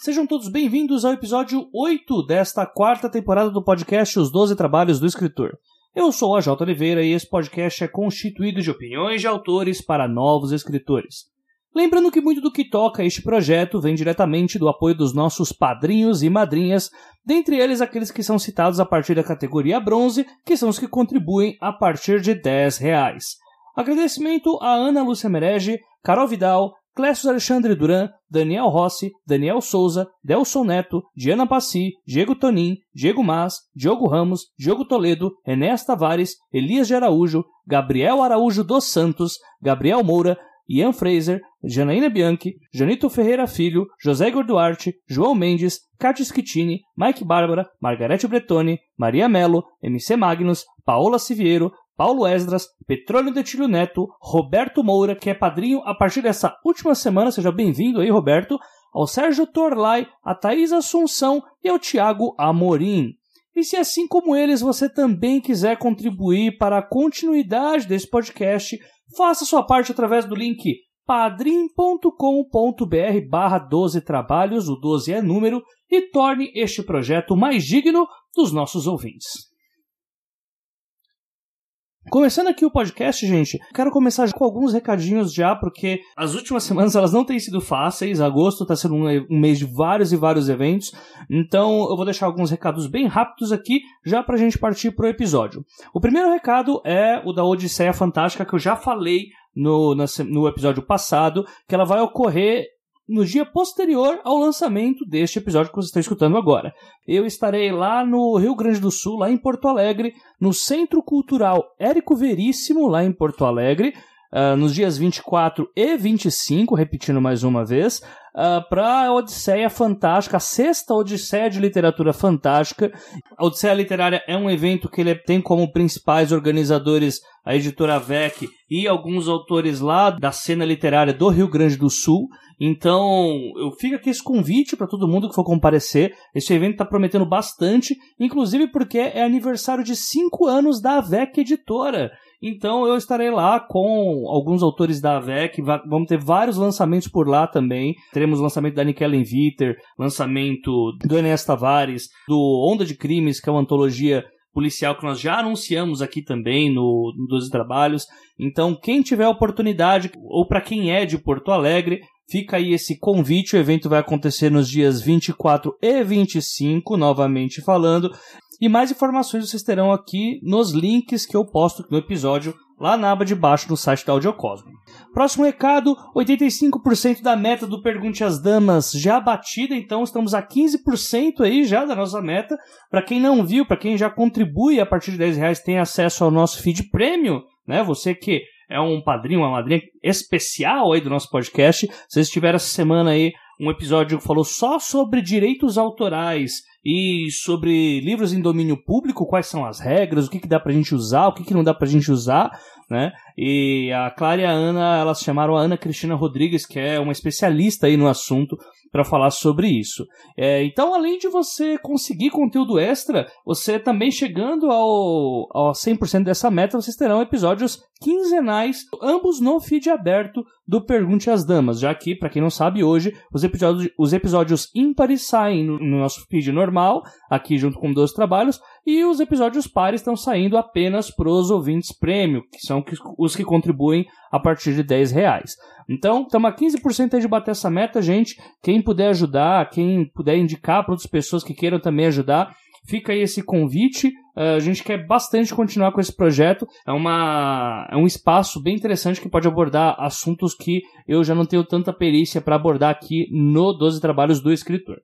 Sejam todos bem-vindos ao episódio 8 desta quarta temporada do podcast Os Doze Trabalhos do Escritor. Eu sou a J. Oliveira e esse podcast é constituído de opiniões de autores para novos escritores. Lembrando que muito do que toca este projeto vem diretamente do apoio dos nossos padrinhos e madrinhas, dentre eles aqueles que são citados a partir da categoria bronze, que são os que contribuem a partir de 10 reais. Agradecimento a Ana Lúcia Merege, Carol Vidal, Clécio Alexandre Duran, Daniel Rossi, Daniel Souza, Delson Neto, Diana Passi, Diego Tonin, Diego Mas, Diogo Ramos, Diogo Toledo, Enéas Tavares, Elias de Araújo, Gabriel Araújo dos Santos, Gabriel Moura, Ian Fraser, Janaína Bianchi, Janito Ferreira Filho, José Igor Duarte, João Mendes, Cátia Schittini, Mike Bárbara, Margarete Bretoni, Maria Melo, MC Magnus, Paola Siviero, Paulo Esdras, Petróleo Detilho Neto, Roberto Moura, que é padrinho a partir dessa última semana, seja bem-vindo aí, Roberto, ao Sérgio Torlai, a Thaís Assunção e ao Tiago Amorim. E se assim como eles você também quiser contribuir para a continuidade desse podcast, faça sua parte através do link padrim.com.br barra 12 trabalhos, o 12 é número, e torne este projeto mais digno dos nossos ouvintes. Começando aqui o podcast, gente, quero começar com alguns recadinhos já, porque as últimas semanas elas não têm sido fáceis. Agosto está sendo um, mês de vários e vários eventos, então eu vou deixar alguns recados bem rápidos aqui, já para a gente partir pro episódio. O primeiro recado é o da Odisseia Fantástica, que eu já falei no, no episódio passado, que ela vai ocorrer no dia posterior ao lançamento deste episódio que você está escutando agora. Eu estarei lá no Rio Grande do Sul, lá em Porto Alegre, no Centro Cultural Érico Veríssimo, lá em Porto Alegre, uh, nos dias 24 e 25, repetindo mais uma vez, uh, para a Odisseia Fantástica, a sexta Odisseia de Literatura Fantástica. A Odisseia Literária é um evento que ele tem como principais organizadores a editora VEC e alguns autores lá da cena literária do Rio Grande do Sul. Então, eu fico aqui esse convite para todo mundo que for comparecer. Esse evento está prometendo bastante, inclusive porque é aniversário de cinco anos da VEC Editora. Então eu estarei lá com alguns autores da AVEC, vamos ter vários lançamentos por lá também. Teremos lançamento da Nikellen Viter, lançamento do Enéas Tavares, do Onda de Crimes, que é uma antologia policial que nós já anunciamos aqui também no, no 12 Trabalhos. Então, quem tiver oportunidade, ou para quem é de Porto Alegre, fica aí esse convite. O evento vai acontecer nos dias 24 e 25, novamente falando. E mais informações vocês terão aqui nos links que eu posto no episódio lá na aba de baixo no site da Audiocosmo. Próximo recado: 85% da meta do Pergunte às Damas já batida, então estamos a 15% aí já da nossa meta. Para quem não viu, para quem já contribui a partir de 10 reais, tem acesso ao nosso feed prêmio, né? Você que é um padrinho, uma madrinha especial aí do nosso podcast. Vocês tiveram essa semana aí um episódio que falou só sobre direitos autorais e sobre livros em domínio público, quais são as regras, o que, que dá pra gente usar, o que, que não dá pra gente usar, né? E a Clara e a Ana, elas chamaram a Ana Cristina Rodrigues, que é uma especialista aí no assunto, para falar sobre isso. É, então, além de você conseguir conteúdo extra, você também chegando ao, ao 100% dessa meta, vocês terão episódios quinzenais, ambos no feed aberto do Pergunte às Damas, já que, para quem não sabe, hoje os episódios, os episódios ímpares saem no, no nosso feed normal, aqui junto com 12 trabalhos, e os episódios pares estão saindo apenas para os ouvintes prêmio, que são os que contribuem a partir de 10 reais. Então, estamos a 15% aí de bater essa meta, gente. Quem puder ajudar, quem puder indicar para outras pessoas que queiram também ajudar, fica aí esse convite. Uh, a gente quer bastante continuar com esse projeto. É, uma, é um espaço bem interessante que pode abordar assuntos que eu já não tenho tanta perícia para abordar aqui no 12 Trabalhos do Escritor.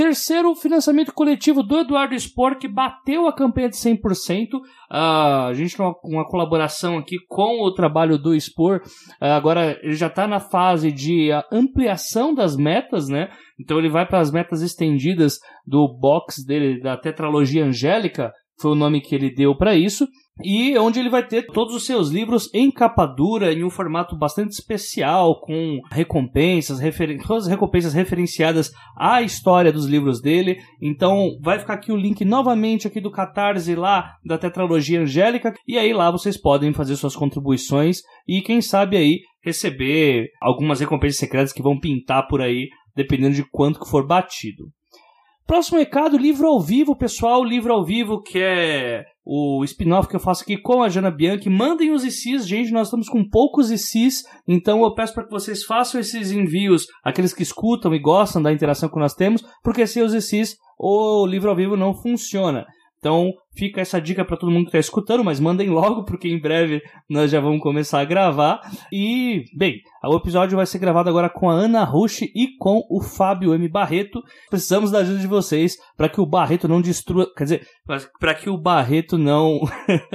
Terceiro, financiamento coletivo do Eduardo Spor, que bateu a campanha de 100%. Uh, ah, a gente tem uma, uma, colaboração aqui com o trabalho do Spor. Uh, agora ele já está na fase de ampliação das metas, né? Então ele vai para as metas estendidas do box dele, da tetralogia angélica, foi o nome que ele deu para isso e onde ele vai ter todos os seus livros em capa dura, em um formato bastante especial, com recompensas, referen todas as recompensas referenciadas à história dos livros dele. Então vai ficar aqui o link novamente aqui do Catarse lá da Tetralogia Angélica, e aí lá vocês podem fazer suas contribuições e quem sabe aí receber algumas recompensas secretas que vão pintar por aí dependendo de quanto que for batido. Próximo recado, livro ao vivo, pessoal, livro ao vivo, que é o spin-off que eu faço aqui com a Jana Bianchi. Mandem os ICs, gente, nós estamos com poucos ICs, então eu peço para que vocês façam esses envios, aqueles que escutam e gostam da interação que nós temos, porque sem os ICs o livro ao vivo não funciona. Então, fica essa dica para todo mundo que está escutando, mas mandem logo, porque em breve nós já vamos começar a gravar. E, bem, o episódio vai ser gravado agora com a Ana Rush e com o Fábio M. Barreto. Precisamos da ajuda de vocês para que o Barreto não destrua. Quer dizer, para que o Barreto não,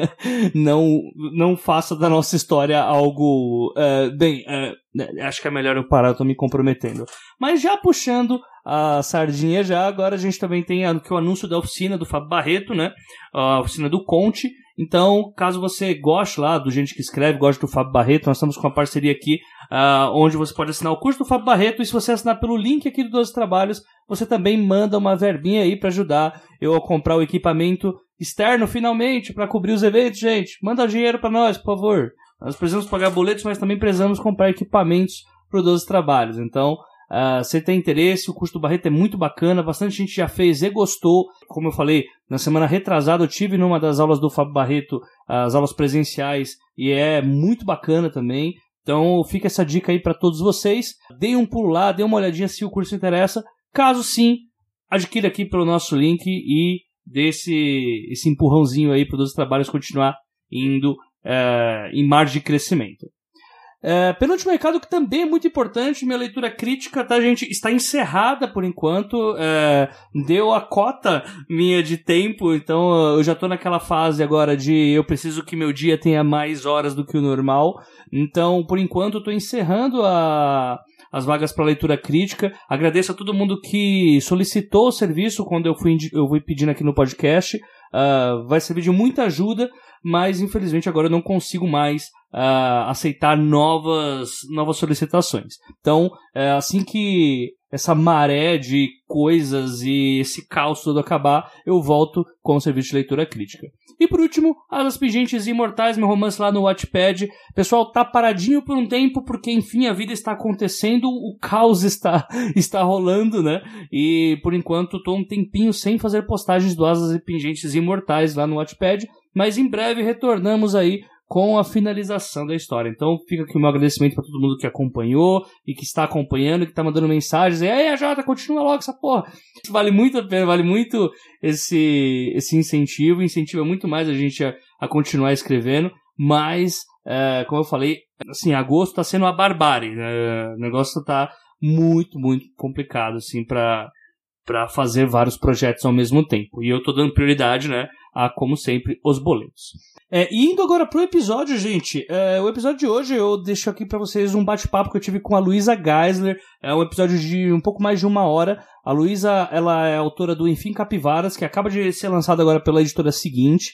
não, não faça da nossa história algo. Uh, bem, uh, acho que é melhor eu parar, eu tô me comprometendo. Mas já puxando a sardinha já. Agora a gente também tem aqui o anúncio da oficina do Fábio Barreto, né? A oficina do Conte. Então, caso você goste lá do gente que escreve, goste do Fábio Barreto, nós estamos com uma parceria aqui uh, onde você pode assinar o curso do Fábio Barreto e se você assinar pelo link aqui do 12 Trabalhos, você também manda uma verbinha aí para ajudar eu a comprar o equipamento externo finalmente para cobrir os eventos, gente. Manda dinheiro para nós, por favor. Nós precisamos pagar boletos, mas também precisamos comprar equipamentos para os 12 Trabalhos. Então, Uh, você tem interesse, o curso do Barreto é muito bacana, bastante gente já fez e gostou. Como eu falei, na semana retrasada eu tive numa das aulas do Fábio Barreto, as aulas presenciais, e é muito bacana também. Então fica essa dica aí para todos vocês. Deem um pulo lá, dê uma olhadinha se o curso interessa. Caso sim, adquira aqui pelo nosso link e dê esse, esse empurrãozinho aí para os trabalhos continuar indo uh, em margem de crescimento. É, penúltimo recado que também é muito importante, minha leitura crítica, tá, gente? Está encerrada por enquanto. É, deu a cota minha de tempo, então eu já tô naquela fase agora de eu preciso que meu dia tenha mais horas do que o normal. Então, por enquanto, eu tô encerrando a, as vagas para leitura crítica. Agradeço a todo mundo que solicitou o serviço quando eu fui, eu fui pedindo aqui no podcast. Uh, vai servir de muita ajuda, mas infelizmente agora eu não consigo mais uh, aceitar novas, novas solicitações. Então, é, assim que essa maré de coisas e esse caos todo acabar, eu volto com o serviço de leitura crítica. E por último, As Pingentes Imortais, meu romance lá no Watchpad. Pessoal, tá paradinho por um tempo, porque enfim a vida está acontecendo, o caos está, está rolando, né? E por enquanto tô um tempinho sem fazer postagens do Asas e Pingentes Imortais lá no Watchpad, mas em breve retornamos aí com a finalização da história. Então fica aqui o meu agradecimento para todo mundo que acompanhou e que está acompanhando, que está mandando mensagens. E aí, Jota, continua logo essa porra. Vale muito a pena, vale muito esse, esse incentivo. Incentiva muito mais a gente a, a continuar escrevendo. Mas, é, como eu falei, assim, agosto está sendo uma barbárie. Né? O negócio está muito, muito complicado, assim, para para fazer vários projetos ao mesmo tempo. E eu tô dando prioridade, né, a, como sempre, os boletos. É, indo agora pro episódio, gente. É, o episódio de hoje eu deixo aqui para vocês um bate-papo que eu tive com a Luísa Geisler. É um episódio de um pouco mais de uma hora. A Luísa, ela é autora do Enfim Capivaras, que acaba de ser lançado agora pela editora seguinte.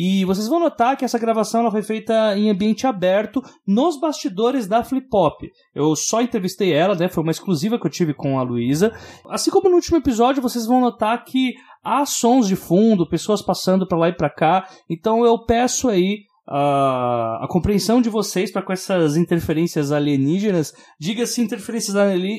E vocês vão notar que essa gravação ela foi feita em ambiente aberto nos bastidores da Flip Pop. Eu só entrevistei ela, né? Foi uma exclusiva que eu tive com a Luísa. Assim como no último episódio, vocês vão notar que há sons de fundo, pessoas passando para lá e para cá. Então eu peço aí a, a compreensão de vocês para com essas interferências alienígenas. Diga-se interferências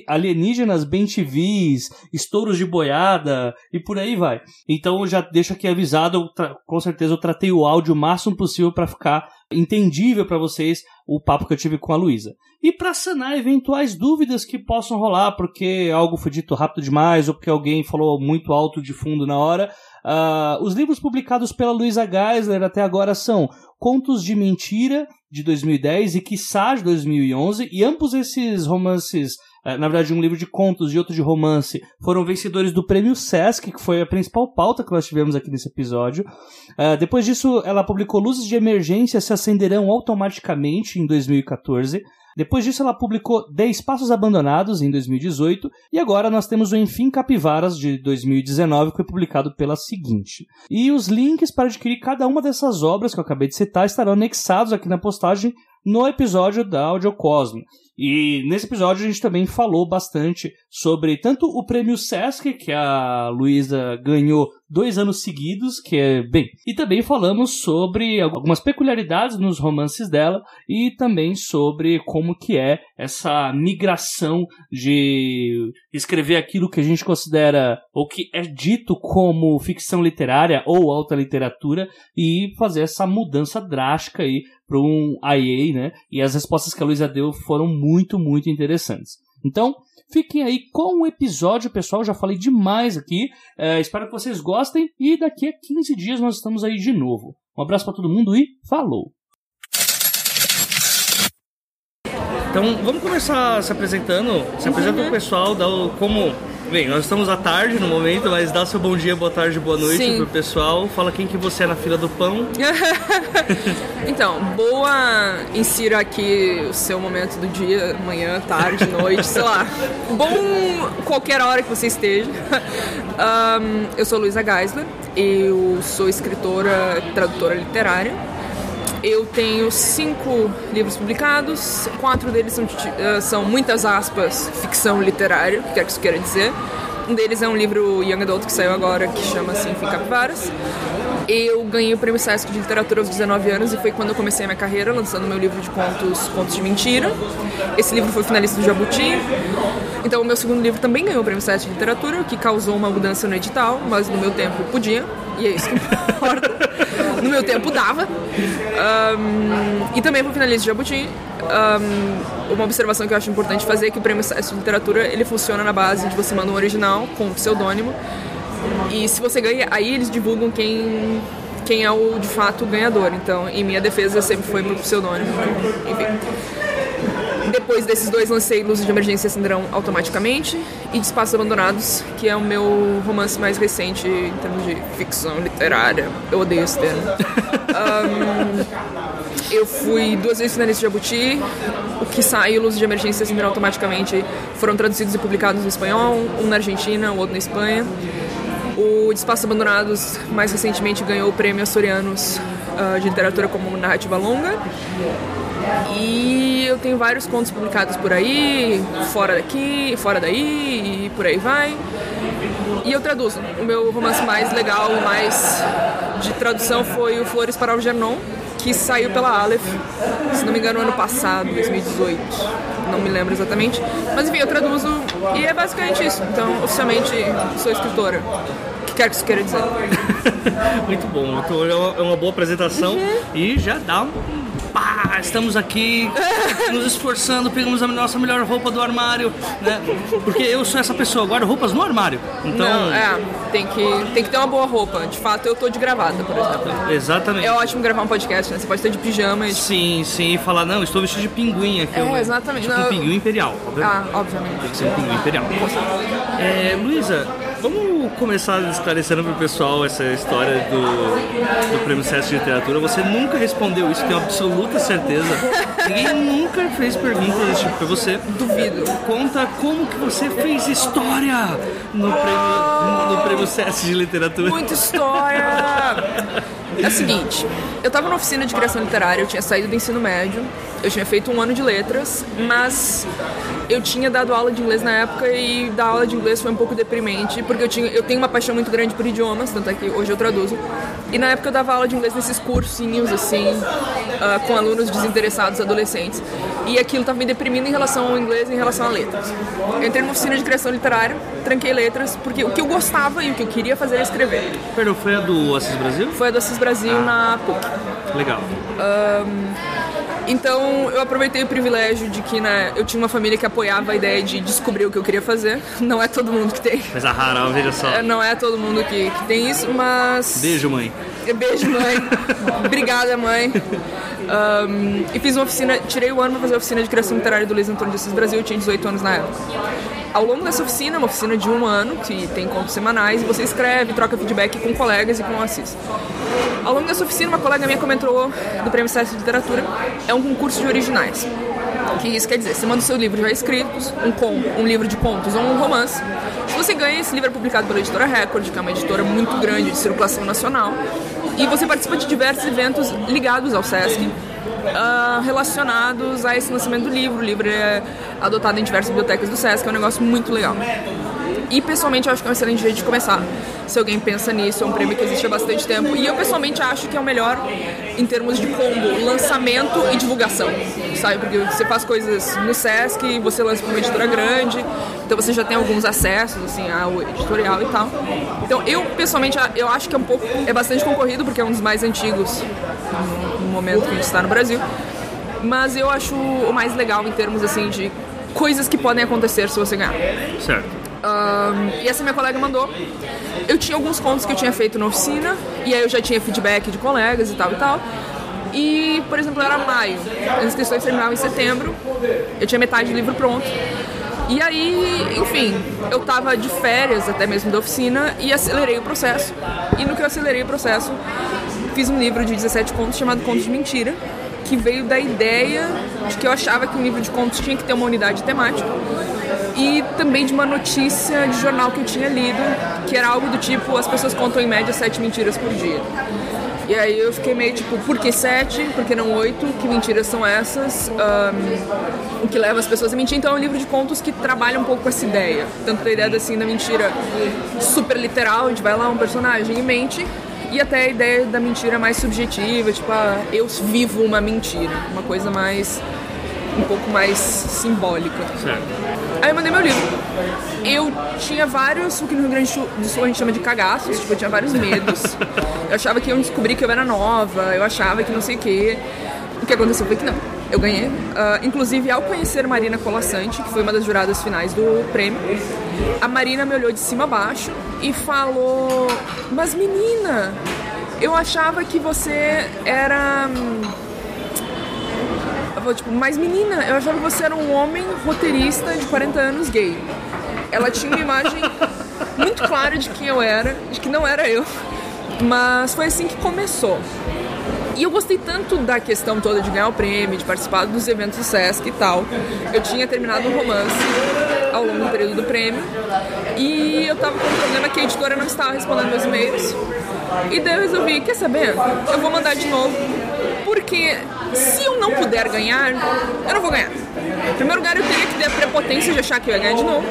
alienígenas, bem TVs, estouros de boiada e por aí vai. Então já deixo aqui avisado, com certeza eu tratei o áudio o máximo possível para ficar entendível para vocês o papo que eu tive com a Luísa. E para sanar eventuais dúvidas que possam rolar, porque algo foi dito rápido demais ou porque alguém falou muito alto de fundo na hora, uh, os livros publicados pela Luísa Geisler até agora são Contos de Mentira, de 2010, e Quiçá, de 2011, e ambos esses romances uh, na verdade, um livro de contos e outro de romance, foram vencedores do prêmio Sesc, que foi a principal pauta que nós tivemos aqui nesse episódio. Uh, depois disso, ela publicou Luzes de Emergência se acenderão automaticamente em 2014. Depois disso, ela publicou 10 Passos Abandonados em 2018 e agora nós temos o Enfim Capivaras de 2019, que foi publicado pela seguinte. E os links para adquirir cada uma dessas obras que eu acabei de citar estarão anexados aqui na postagem no episódio da Audiocosmo. E nesse episódio a gente também falou bastante sobre tanto o prêmio Sesc, que a Luísa ganhou dois anos seguidos, que é bem. E também falamos sobre algumas peculiaridades nos romances dela e também sobre como que é essa migração de escrever aquilo que a gente considera ou que é dito como ficção literária ou alta literatura e fazer essa mudança drástica aí para um IA, né? E as respostas que a Luísa deu foram muito, muito interessantes. Então, fiquem aí com o episódio, pessoal. Já falei demais aqui. É, espero que vocês gostem. E daqui a 15 dias nós estamos aí de novo. Um abraço para todo mundo e falou! Então, vamos começar se apresentando. Se apresenta o pessoal, dá o, como Bem, nós estamos à tarde no momento, mas dá seu bom dia, boa tarde, boa noite Sim. pro pessoal. Fala quem que você é na fila do pão. então, boa, insira aqui o seu momento do dia, manhã, tarde, noite, sei lá. Bom qualquer hora que você esteja. Um, eu sou Luísa Geisler, eu sou escritora, tradutora literária. Eu tenho cinco livros publicados, quatro deles são, uh, são muitas aspas, ficção literária, o que quer que isso queira dizer. Um deles é um livro Young Adult que saiu agora, que chama assim Fim Capivaras. Eu ganhei o prêmio Sesc de Literatura aos 19 anos e foi quando eu comecei a minha carreira, lançando meu livro de contos, Contos de Mentira. Esse livro foi finalista do Jabuti. Então, o meu segundo livro também ganhou o prêmio Sesc de Literatura, o que causou uma mudança no edital, mas no meu tempo podia, e é isso que importa. no meu tempo dava. Um, e também foi finalista de Jabuti. Um, uma observação que eu acho importante fazer é que o prêmio Sesc de Literatura ele funciona na base de você mandar um original com pseudônimo. E se você ganha, aí eles divulgam quem quem é o de fato ganhador. Então, em minha defesa sempre foi pro pseudônimo. Enfim. Depois desses dois, lancei Luzes de Emergência Cinderão automaticamente e Espaços Abandonados, que é o meu romance mais recente em termos de ficção literária. Eu odeio esse termo. um, eu fui duas vezes finalista de Jabuti. O que saiu, Luzes de Emergência Cinderão automaticamente, foram traduzidos e publicados no espanhol, um na Argentina, o outro na Espanha. O Espaços Abandonados, mais recentemente, ganhou o prêmio Açorianos uh, de Literatura como Narrativa Longa. E eu tenho vários contos publicados por aí, fora daqui, fora daí, e por aí vai. E eu traduzo. O meu romance mais legal, mais de tradução foi o Flores para o Gernon, que saiu pela Aleph, se não me engano, ano passado, 2018. Não me lembro exatamente. Mas enfim, eu traduzo e é basicamente isso. Então, oficialmente, sou escritora. O que quer que isso queira dizer? Muito bom. Então, é uma boa apresentação uhum. e já dá um estamos aqui nos esforçando, pegamos a nossa melhor roupa do armário, né? Porque eu sou essa pessoa, guardo roupas no armário. Então, Não, é, tem que, tem que ter uma boa roupa. De fato, eu tô de gravata, por exemplo. Exatamente. É ótimo gravar um podcast, né? Você pode estar de pijama e... Sim, sim, e falar, não, estou vestido de pinguim aqui. É, exatamente. Tipo não, um pinguim imperial. Ah, obviamente. Tem que ser um pinguim imperial. É, Luísa, Vamos começar esclarecendo pro pessoal essa história do, do Prêmio Sesc de Literatura. Você nunca respondeu isso, tenho absoluta certeza. Ninguém nunca fez perguntas desse tipo pra você. Duvido. Conta como que você fez história no Prêmio, no prêmio Sesc de Literatura. Muita história! É o seguinte, eu tava na oficina de criação literária, eu tinha saído do ensino médio, eu tinha feito um ano de letras, mas eu tinha dado aula de inglês na época e dar aula de inglês foi um pouco deprimente, porque eu, tinha, eu tenho uma paixão muito grande por idiomas, tanto é que hoje eu traduzo. E na época eu dava aula de inglês nesses cursinhos, assim, uh, com alunos desinteressados, adolescentes. E aquilo estava me deprimindo em relação ao inglês e em relação a letras. Eu entrei numa oficina de criação literária, tranquei letras, porque o que eu gostava e o que eu queria fazer era escrever. Perdão, foi a do Assis Brasil? Foi a do Assis Brasil ah. na PUC. Legal. Um, então eu aproveitei o privilégio de que né, eu tinha uma família que apoiava a ideia de descobrir o que eu queria fazer. Não é todo mundo que tem. Mas a rara, veja só. É, não é todo mundo que, que tem isso, mas. Beijo, mãe. Beijo, mãe. Obrigada, mãe. Um, e fiz uma oficina, tirei o ano para fazer a oficina de criação literária do Luiz Antônio de Assis Brasil, eu tinha 18 anos na época. Ao longo dessa oficina, uma oficina de um ano, que tem contos semanais, você escreve, troca feedback com colegas e com o Assis. Ao longo dessa oficina, uma colega minha comentou do Prêmio Sesc de Literatura, é um concurso de originais. O que isso quer dizer? Você manda o seu livro já escritos, um, com, um livro de contos ou um romance. Se você ganha, esse livro é publicado pela editora Record, que é uma editora muito grande de circulação nacional. E você participa de diversos eventos ligados ao Sesc, uh, relacionados a esse lançamento do livro. O livro é adotado em diversas bibliotecas do Sesc, é um negócio muito legal. E pessoalmente eu acho que é um excelente jeito de começar. Se alguém pensa nisso, é um prêmio que existe há bastante tempo. E eu pessoalmente acho que é o melhor em termos de combo, lançamento e divulgação. Sabe? Porque você faz coisas no Sesc, você lança para uma editora grande, então você já tem alguns acessos assim ao editorial e tal. Então eu pessoalmente eu acho que é um pouco é bastante concorrido porque é um dos mais antigos no momento que a gente está no Brasil. Mas eu acho o mais legal em termos assim de coisas que podem acontecer se você ganhar. Certo. Um, e essa minha colega mandou. Eu tinha alguns contos que eu tinha feito na oficina, e aí eu já tinha feedback de colegas e tal e tal. E, por exemplo, era maio, as inscrições terminavam em setembro, eu tinha metade do livro pronto. E aí, enfim, eu tava de férias até mesmo da oficina e acelerei o processo. E no que eu acelerei o processo, fiz um livro de 17 contos chamado Contos de Mentira, que veio da ideia de que eu achava que um livro de contos tinha que ter uma unidade temática e também de uma notícia de jornal que eu tinha lido, que era algo do tipo: as pessoas contam em média sete mentiras por dia. E aí eu fiquei meio tipo, por que sete? Por que não oito? Que mentiras são essas? Um, o que leva as pessoas a mentir? Então é um livro de contos que trabalha um pouco essa ideia. Tanto da ideia assim da mentira super literal, a gente vai lá, um personagem e mente, e até a ideia da mentira mais subjetiva, tipo, ah, eu vivo uma mentira. Uma coisa mais. Um pouco mais simbólica. Certo. Aí eu mandei meu livro. Eu tinha vários, o que no Rio Grande do Sul a gente chama de cagaços, tipo, eu tinha vários medos. Eu achava que iam descobrir que eu era nova, eu achava que não sei o quê. O que aconteceu foi que não. Eu ganhei. Uh, inclusive, ao conhecer Marina Colassante, que foi uma das juradas finais do prêmio, a Marina me olhou de cima a baixo e falou: Mas menina, eu achava que você era. Ela falou, tipo, mas menina, eu achava que você era um homem roteirista de 40 anos gay. Ela tinha uma imagem muito clara de quem eu era, de que não era eu. Mas foi assim que começou. E eu gostei tanto da questão toda de ganhar o prêmio, de participar dos eventos do Sesc e tal. Eu tinha terminado um romance ao longo do período do prêmio. E eu tava com um problema que a editora não estava respondendo meus e-mails. E daí eu resolvi, quer saber? Eu vou mandar de novo. Porque se eu não puder ganhar, eu não vou ganhar. Em primeiro lugar, eu teria que ter a prepotência de achar que eu ia ganhar de novo.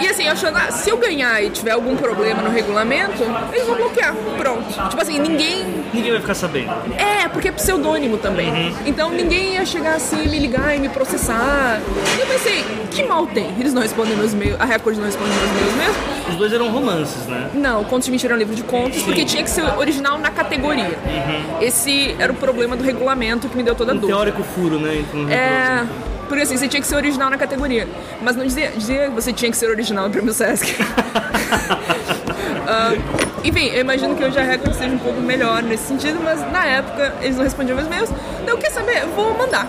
E assim, achando, ah, se eu ganhar e tiver algum problema no regulamento, eles vão bloquear. Pronto. Tipo assim, ninguém. Ninguém vai ficar sabendo. É, porque é pseudônimo também. Uhum. Então ninguém ia chegar assim, me ligar e me processar. E eu pensei, que mal tem? Eles não respondem meus e-mails, a Record não responde meus e-mails mesmo. Os dois eram romances, né? Não, Contos de Mentira é um livro de contos, Sim. porque tinha que ser original na categoria. Uhum. Esse era o problema do regulamento que me deu toda a um dúvida. teórico furo, né? Então, é. Porque assim, você tinha que ser original na categoria. Mas não dizia, dizia que você tinha que ser original no Prêmio Sesc. uh, enfim, eu imagino que hoje a Record seja um pouco melhor nesse sentido, mas na época eles não respondiam meus e-mails. Então, quer saber? Vou mandar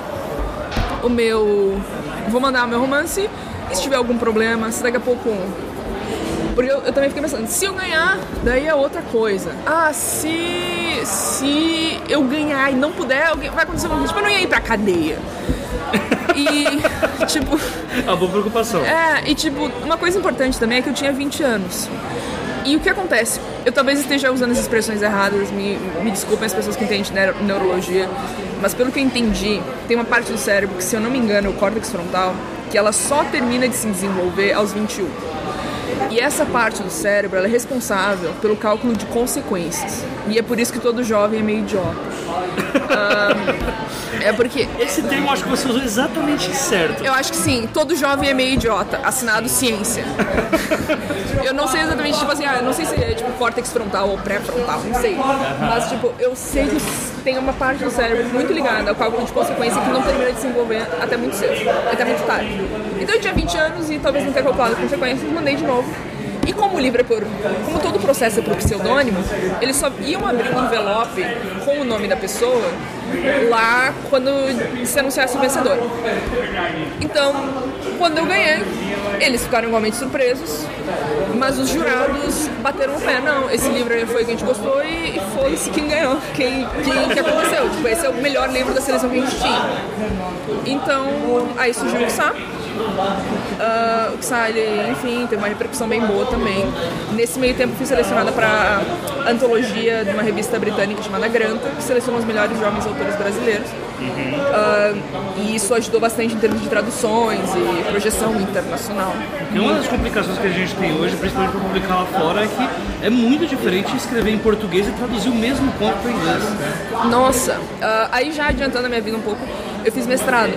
o meu. Vou mandar o meu romance. E se tiver algum problema, se daqui a pouco porque eu, eu, também fiquei pensando, se eu ganhar, daí é outra coisa. Ah, se, se eu ganhar e não puder, vai acontecer alguma coisa. Tipo, eu não ia ir pra cadeia. E, tipo. É uma boa preocupação. É, e, tipo, uma coisa importante também é que eu tinha 20 anos. E o que acontece? Eu talvez esteja usando as expressões erradas, me, me desculpem as pessoas que entendem neurologia, mas pelo que eu entendi, tem uma parte do cérebro que, se eu não me engano, é o córtex frontal, que ela só termina de se desenvolver aos 21. E essa parte do cérebro é responsável pelo cálculo de consequências. E é por isso que todo jovem é meio idiota. um, é porque. Esse termo eu acho que você usou exatamente certo. Eu acho que sim, todo jovem é meio idiota. Assinado ciência. eu não sei exatamente, tipo assim, ah, não sei se é tipo córtex frontal ou pré-frontal, não sei. Mas, tipo, eu sei que tem uma parte do cérebro muito ligada ao cálculo de consequência que não termina de se desenvolver até muito cedo, até muito tarde. Então eu tinha 20 anos e talvez não tenha calculado as consequências, mandei de novo. E como o livro é por. Como todo o processo é por pseudônimo, eles só iam abrir um envelope com o nome da pessoa lá quando se anunciasse o vencedor. Então, quando eu ganhei, eles ficaram igualmente surpresos, mas os jurados bateram o pé. Não, esse livro foi que a gente gostou e, e foi-se quem ganhou, quem, quem que aconteceu. Tipo, esse é o melhor livro da seleção que a gente tinha. Então, aí surgiu o Sá Uh, o Xali, enfim, teve uma repercussão bem boa também. Nesse meio tempo fui selecionada para antologia de uma revista britânica chamada Granta, que seleciona os melhores jovens autores brasileiros. Uh, e isso ajudou bastante em termos de traduções e projeção internacional. Porque uma das complicações que a gente tem hoje, principalmente para publicar lá fora, é que é muito diferente escrever em português e traduzir o mesmo ponto para inglês. Nossa, uh, aí já adiantando a minha vida um pouco, eu fiz mestrado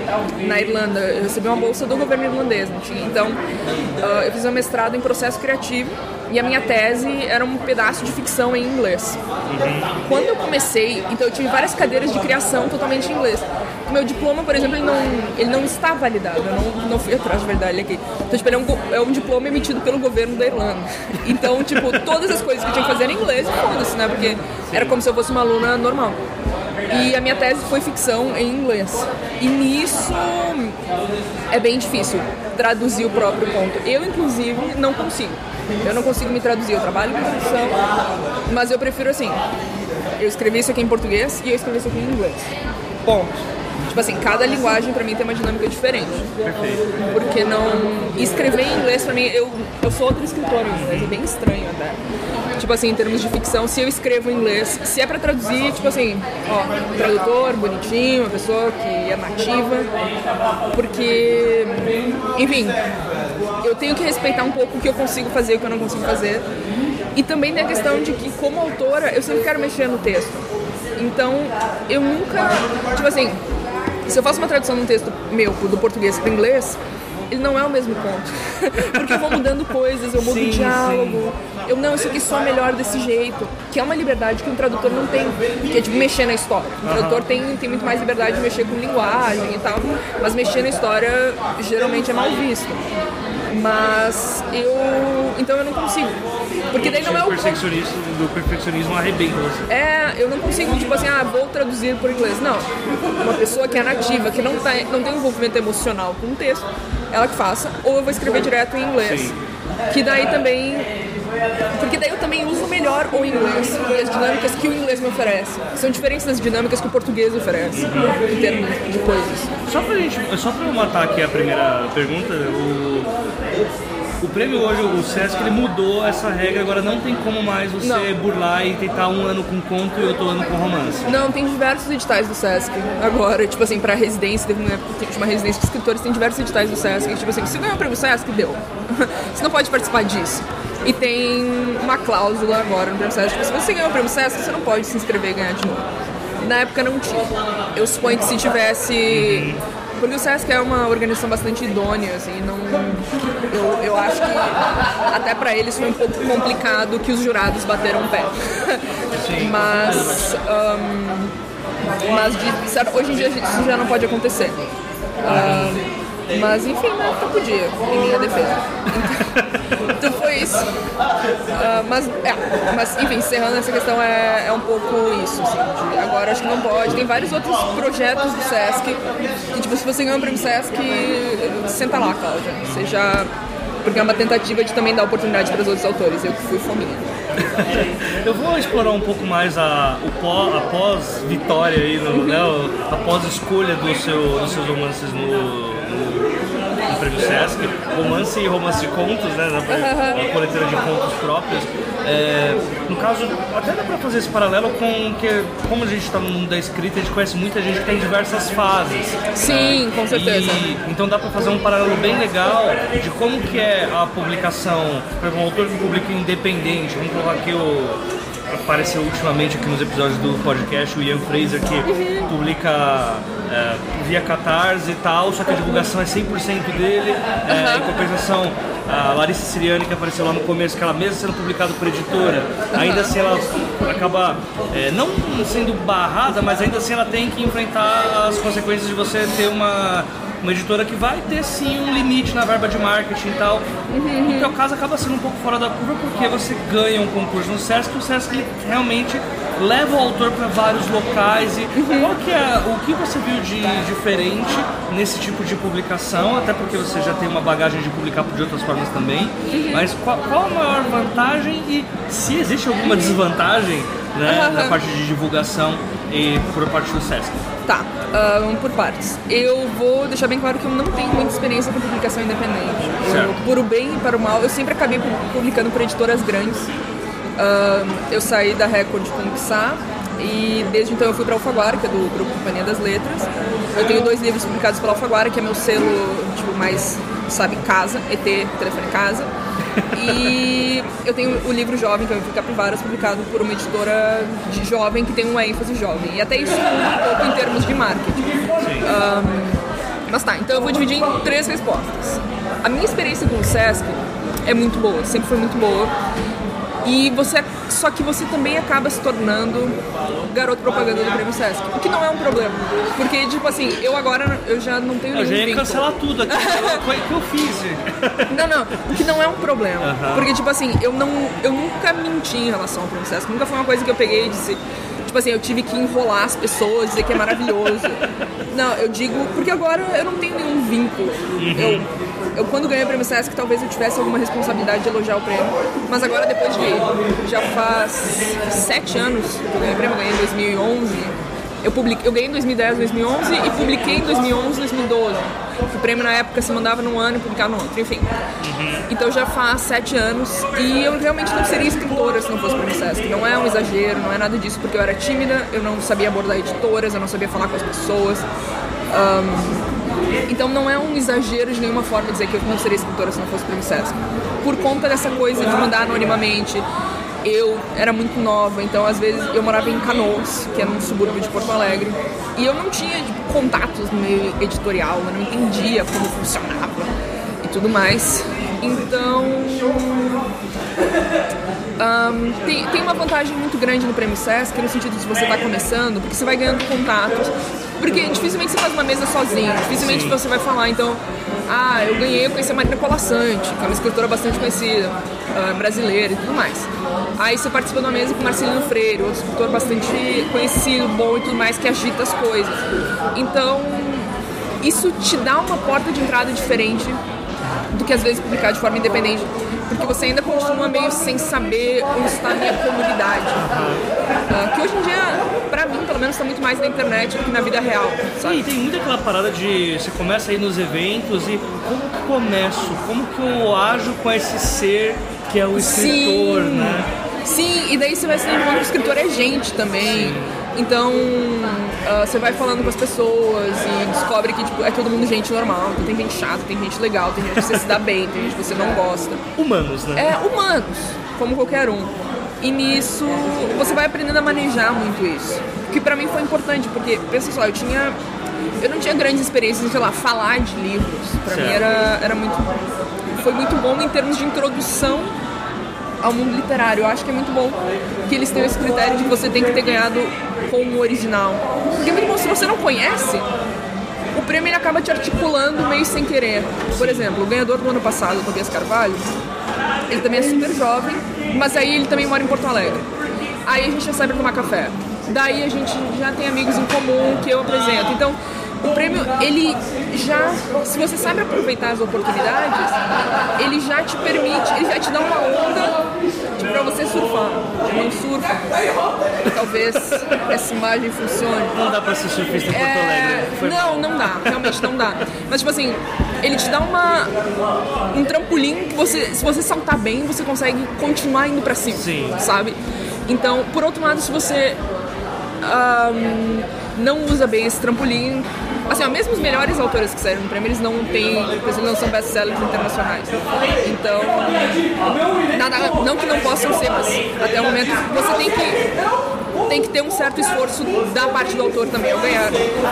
na Irlanda, eu recebi uma bolsa do governo irlandês, não tinha? Então, uh, eu fiz um mestrado em processo criativo e a minha tese era um pedaço de ficção em inglês. Uhum. Quando eu comecei, então eu tive várias cadeiras de criação totalmente em inglês. O meu diploma, por exemplo, ele não, ele não está validado, eu não, não fui atrás de verdade aqui. Então, tipo, ele é um, é um diploma emitido pelo governo da Irlanda. Então, tipo, todas as coisas que eu tinha que fazer em inglês, foda-se, né? Porque era como se eu fosse uma aluna normal. E a minha tese foi ficção em inglês. E nisso é bem difícil traduzir o próprio ponto. Eu, inclusive, não consigo. Eu não consigo me traduzir. Eu trabalho com tradução, mas eu prefiro assim. Eu escrevi isso aqui em português e eu escrevi isso aqui em inglês. Ponto. Tipo assim, cada linguagem pra mim tem uma dinâmica diferente. Perfeito. Porque não. Escrever em inglês pra mim, eu, eu sou outra escritora em inglês, é bem estranho até. Tipo assim, em termos de ficção, se eu escrevo em inglês, se é pra traduzir, tipo assim, ó, tradutor, bonitinho, uma pessoa que é nativa. Porque, enfim, eu tenho que respeitar um pouco o que eu consigo fazer e o que eu não consigo fazer. E também tem a questão de que, como autora, eu sempre quero mexer no texto. Então, eu nunca. Tipo assim, se eu faço uma tradução de um texto meu do português para inglês, ele não é o mesmo ponto. Porque eu vou mudando coisas, eu mudo sim, o diálogo. Sim. Eu, não, isso aqui só melhor desse jeito. Que é uma liberdade que um tradutor não tem, que é de mexer na história. O tradutor tem, tem muito mais liberdade de mexer com linguagem e tal, mas mexer na história geralmente é mal visto. Mas eu. Então eu não consigo. Porque daí não é o. Perfeccionismo, do perfeccionismo arrebenta você. É, eu não consigo, tipo assim, ah, vou traduzir por inglês. Não. Uma pessoa que é nativa, que não, tá, não tem envolvimento emocional com o texto, ela que faça. Ou eu vou escrever direto em inglês. Sim. Que daí também porque daí eu também uso melhor o inglês e as dinâmicas que o inglês me oferece. São diferentes das dinâmicas que o português oferece, em termos de coisas. Só pra gente, só pra eu matar aqui a primeira pergunta, o, o prêmio hoje, o Sesc, ele mudou essa regra, agora não tem como mais você não. burlar e tentar um ano com conto e outro ano com romance. Não, tem diversos editais do Sesc agora, tipo assim, pra residência, teve uma época que uma residência de escritores, tem diversos editais do Sesc, tipo assim, se ganhou o prêmio Sesc, deu. você não pode participar disso. E tem uma cláusula agora no prêmio Sesc, que se você ganhou o prêmio Sesc, você não pode se inscrever e ganhar de novo. Na época não tinha. Eu suponho que se tivesse porque o SESC é uma organização bastante idônea, assim, não, eu, eu acho que até para eles foi um pouco complicado que os jurados bateram o pé. Mas, um, mas de, hoje em dia isso já não pode acontecer. Um, mas enfim, na época podia, em minha defesa. Então, Uh, mas, é, mas enfim, encerrando essa questão é, é um pouco isso, assim, agora acho que não pode. Tem vários outros projetos do Sesc, que tipo, se você ganhar um prêmio Sesc, senta lá, Cláudia. Já. Porque é uma tentativa de também dar oportunidade para os outros autores. Eu que fui fominha. Eu vou explorar um pouco mais a, o pós, a pós-vitória aí, no, né, a pós-escolha do seu, dos seus romances no, no Prêmio Sesc, romance e romance de contos, né, na coleteira de contos próprios. É, no caso, até dá pra fazer esse paralelo com que, como a gente está no mundo da escrita, a gente conhece muita gente que tem diversas fases. Sim, né? com certeza. E, então dá pra fazer um paralelo bem legal de como que é a publicação, por exemplo, um autor que publica independente, vamos colocar aqui o apareceu ultimamente aqui nos episódios do podcast, o Ian Fraser, que uhum. publica é, via Catarse e tal, só que a divulgação é 100% dele. É, Em compensação, a Larissa Siriani, que apareceu lá no começo, que ela mesmo sendo publicada por editora, ainda assim ela acaba é, não sendo barrada, mas ainda assim ela tem que enfrentar as consequências de você ter uma uma editora que vai ter sim um limite na verba de marketing e tal. Uhum. No teu caso acaba sendo um pouco fora da curva porque você ganha um concurso no Sesc e o Sesc realmente leva o autor para vários locais e uhum. qual que é o que você viu de diferente nesse tipo de publicação até porque você já tem uma bagagem de publicar de outras formas também uhum. mas qual, qual, a maior vantagem e se existe alguma desvantagem né, na parte de divulgação e por parte do Sesc Tá, um, por partes. Eu vou deixar bem claro que eu não tenho muita experiência com publicação independente. Eu, por o bem e para o mal, eu sempre acabei publicando por editoras grandes. Eu saí da Record com o Pixar e desde então eu fui para Alfaguara, que é do grupo Companhia das Letras. Eu tenho dois livros publicados pela Alfaguara, que é meu selo tipo, mais, sabe, casa, ET, telefone casa. E eu tenho o livro Jovem, que é o Capivaras, publicado por uma editora de jovem que tem uma ênfase jovem. E até isso um pouco em termos de marketing. Um, mas tá, então eu vou dividir em três respostas. A minha experiência com o Sesc é muito boa, sempre foi muito boa. E você, só que você também acaba se tornando garoto propaganda do Prêmio Sesc, o que não é um problema, porque tipo assim, eu agora eu já não tenho Eu já ia vínculo. cancelar tudo aqui. O que eu fiz? Não, não, o que não é um problema. Porque, tipo assim, eu, não, eu nunca menti em relação ao Prêmio Sesc. Nunca foi uma coisa que eu peguei e disse. Tipo assim, eu tive que enrolar as pessoas, dizer que é maravilhoso. Não, eu digo. Porque agora eu não tenho nenhum vínculo. Eu, eu, quando ganhei o Prêmio Sesc, talvez eu tivesse alguma responsabilidade de elogiar o prêmio. Mas agora, depois de. Já faz sete anos que eu ganhei o prêmio, eu ganhei em 2011. Eu, publiquei, eu ganhei em 2010, 2011 e publiquei em 2011, 2012. O prêmio na época se mandava num ano e publicava no outro, enfim. Então já faz sete anos e eu realmente não seria escritora se não fosse o Prêmio Sesc. Não é um exagero, não é nada disso, porque eu era tímida, eu não sabia abordar editoras, eu não sabia falar com as pessoas. Ahn, então não é um exagero de nenhuma forma dizer que eu não seria escritora se não fosse o Prêmio Sesc. Por conta dessa coisa de mandar anonimamente, eu era muito nova, então às vezes eu morava em Canoas, que é num subúrbio de Porto Alegre, e eu não tinha tipo, contatos no meio editorial, eu não entendia como funcionava e tudo mais. Então. ahn, tem, tem uma vantagem muito grande no Prêmio Sesc, no sentido de você está começando, porque você vai ganhando contatos. Porque dificilmente você faz uma mesa sozinho, dificilmente você vai falar, então, ah, eu ganhei, eu conheci a Marina Colassante, que é uma escritora bastante conhecida, ah, brasileira e tudo mais. Aí você participa de uma mesa com Marcelino Freire, outro escritor bastante conhecido, bom e tudo mais, que agita as coisas. Então, isso te dá uma porta de entrada diferente do que às vezes publicar de forma independente, porque você ainda continua meio sem saber onde está a minha comunidade. Ah, que hoje em dia, pra mim, pelo menos, está muito mais na internet do que na vida real, Sim, sabe? tem muito aquela parada de você começa a ir nos eventos e como que começo? Como que eu ajo com esse ser que é o escritor, Sim. né? Sim, e daí você vai se lembrando que o escritor é gente também. Então, ah, você vai falando com as pessoas e descobre que tipo, é todo mundo gente normal. Então, tem gente chata, tem gente legal, tem gente que você se dá bem, tem gente que você não gosta. Humanos, né? É humanos, como qualquer um. E nisso, você vai aprendendo a manejar muito isso. O que pra mim foi importante, porque, pensa só, eu tinha... Eu não tinha grandes experiências em, sei lá, falar de livros. Pra mim Certo. era, era muito... Foi muito bom em termos de introdução ao mundo literário. Eu acho que é muito bom que eles tenham esse critério de que você tem que ter ganhado com o original. Porque muito bom, se você não conhece, o prêmio ele acaba te articulando meio sem querer. Por exemplo, o ganhador do ano passado, Tobias Carvalho, ele também é super jovem, mas aí ele também mora em Porto Alegre. Aí a gente já sai pra tomar café. Daí a gente já tem amigos em comum que eu apresento. Então, o prêmio, ele já, se você sabe aproveitar as oportunidades, ele já te permite, ele já te dá uma onda tipo, pra você surfar. Não surfa. Talvez essa imagem funcione. Não dá pra ser surfista em Porto É, Alegre. Foi não, não dá, realmente não dá. Mas tipo assim, ele te dá uma um trampolim que você, se você saltar bem, você consegue continuar indo pra cima, Sim. sabe? Então, por outro lado, se você ahn, não usa bem esse trampolim, assim, ó, mesmo os melhores autores que saíram no prêmio, eles não têm, eles não são best-sellers internacionais. Então, nada, não que não possam ser, mas até o momento você tem que tem que ter um certo esforço da parte do autor também ao ganhar,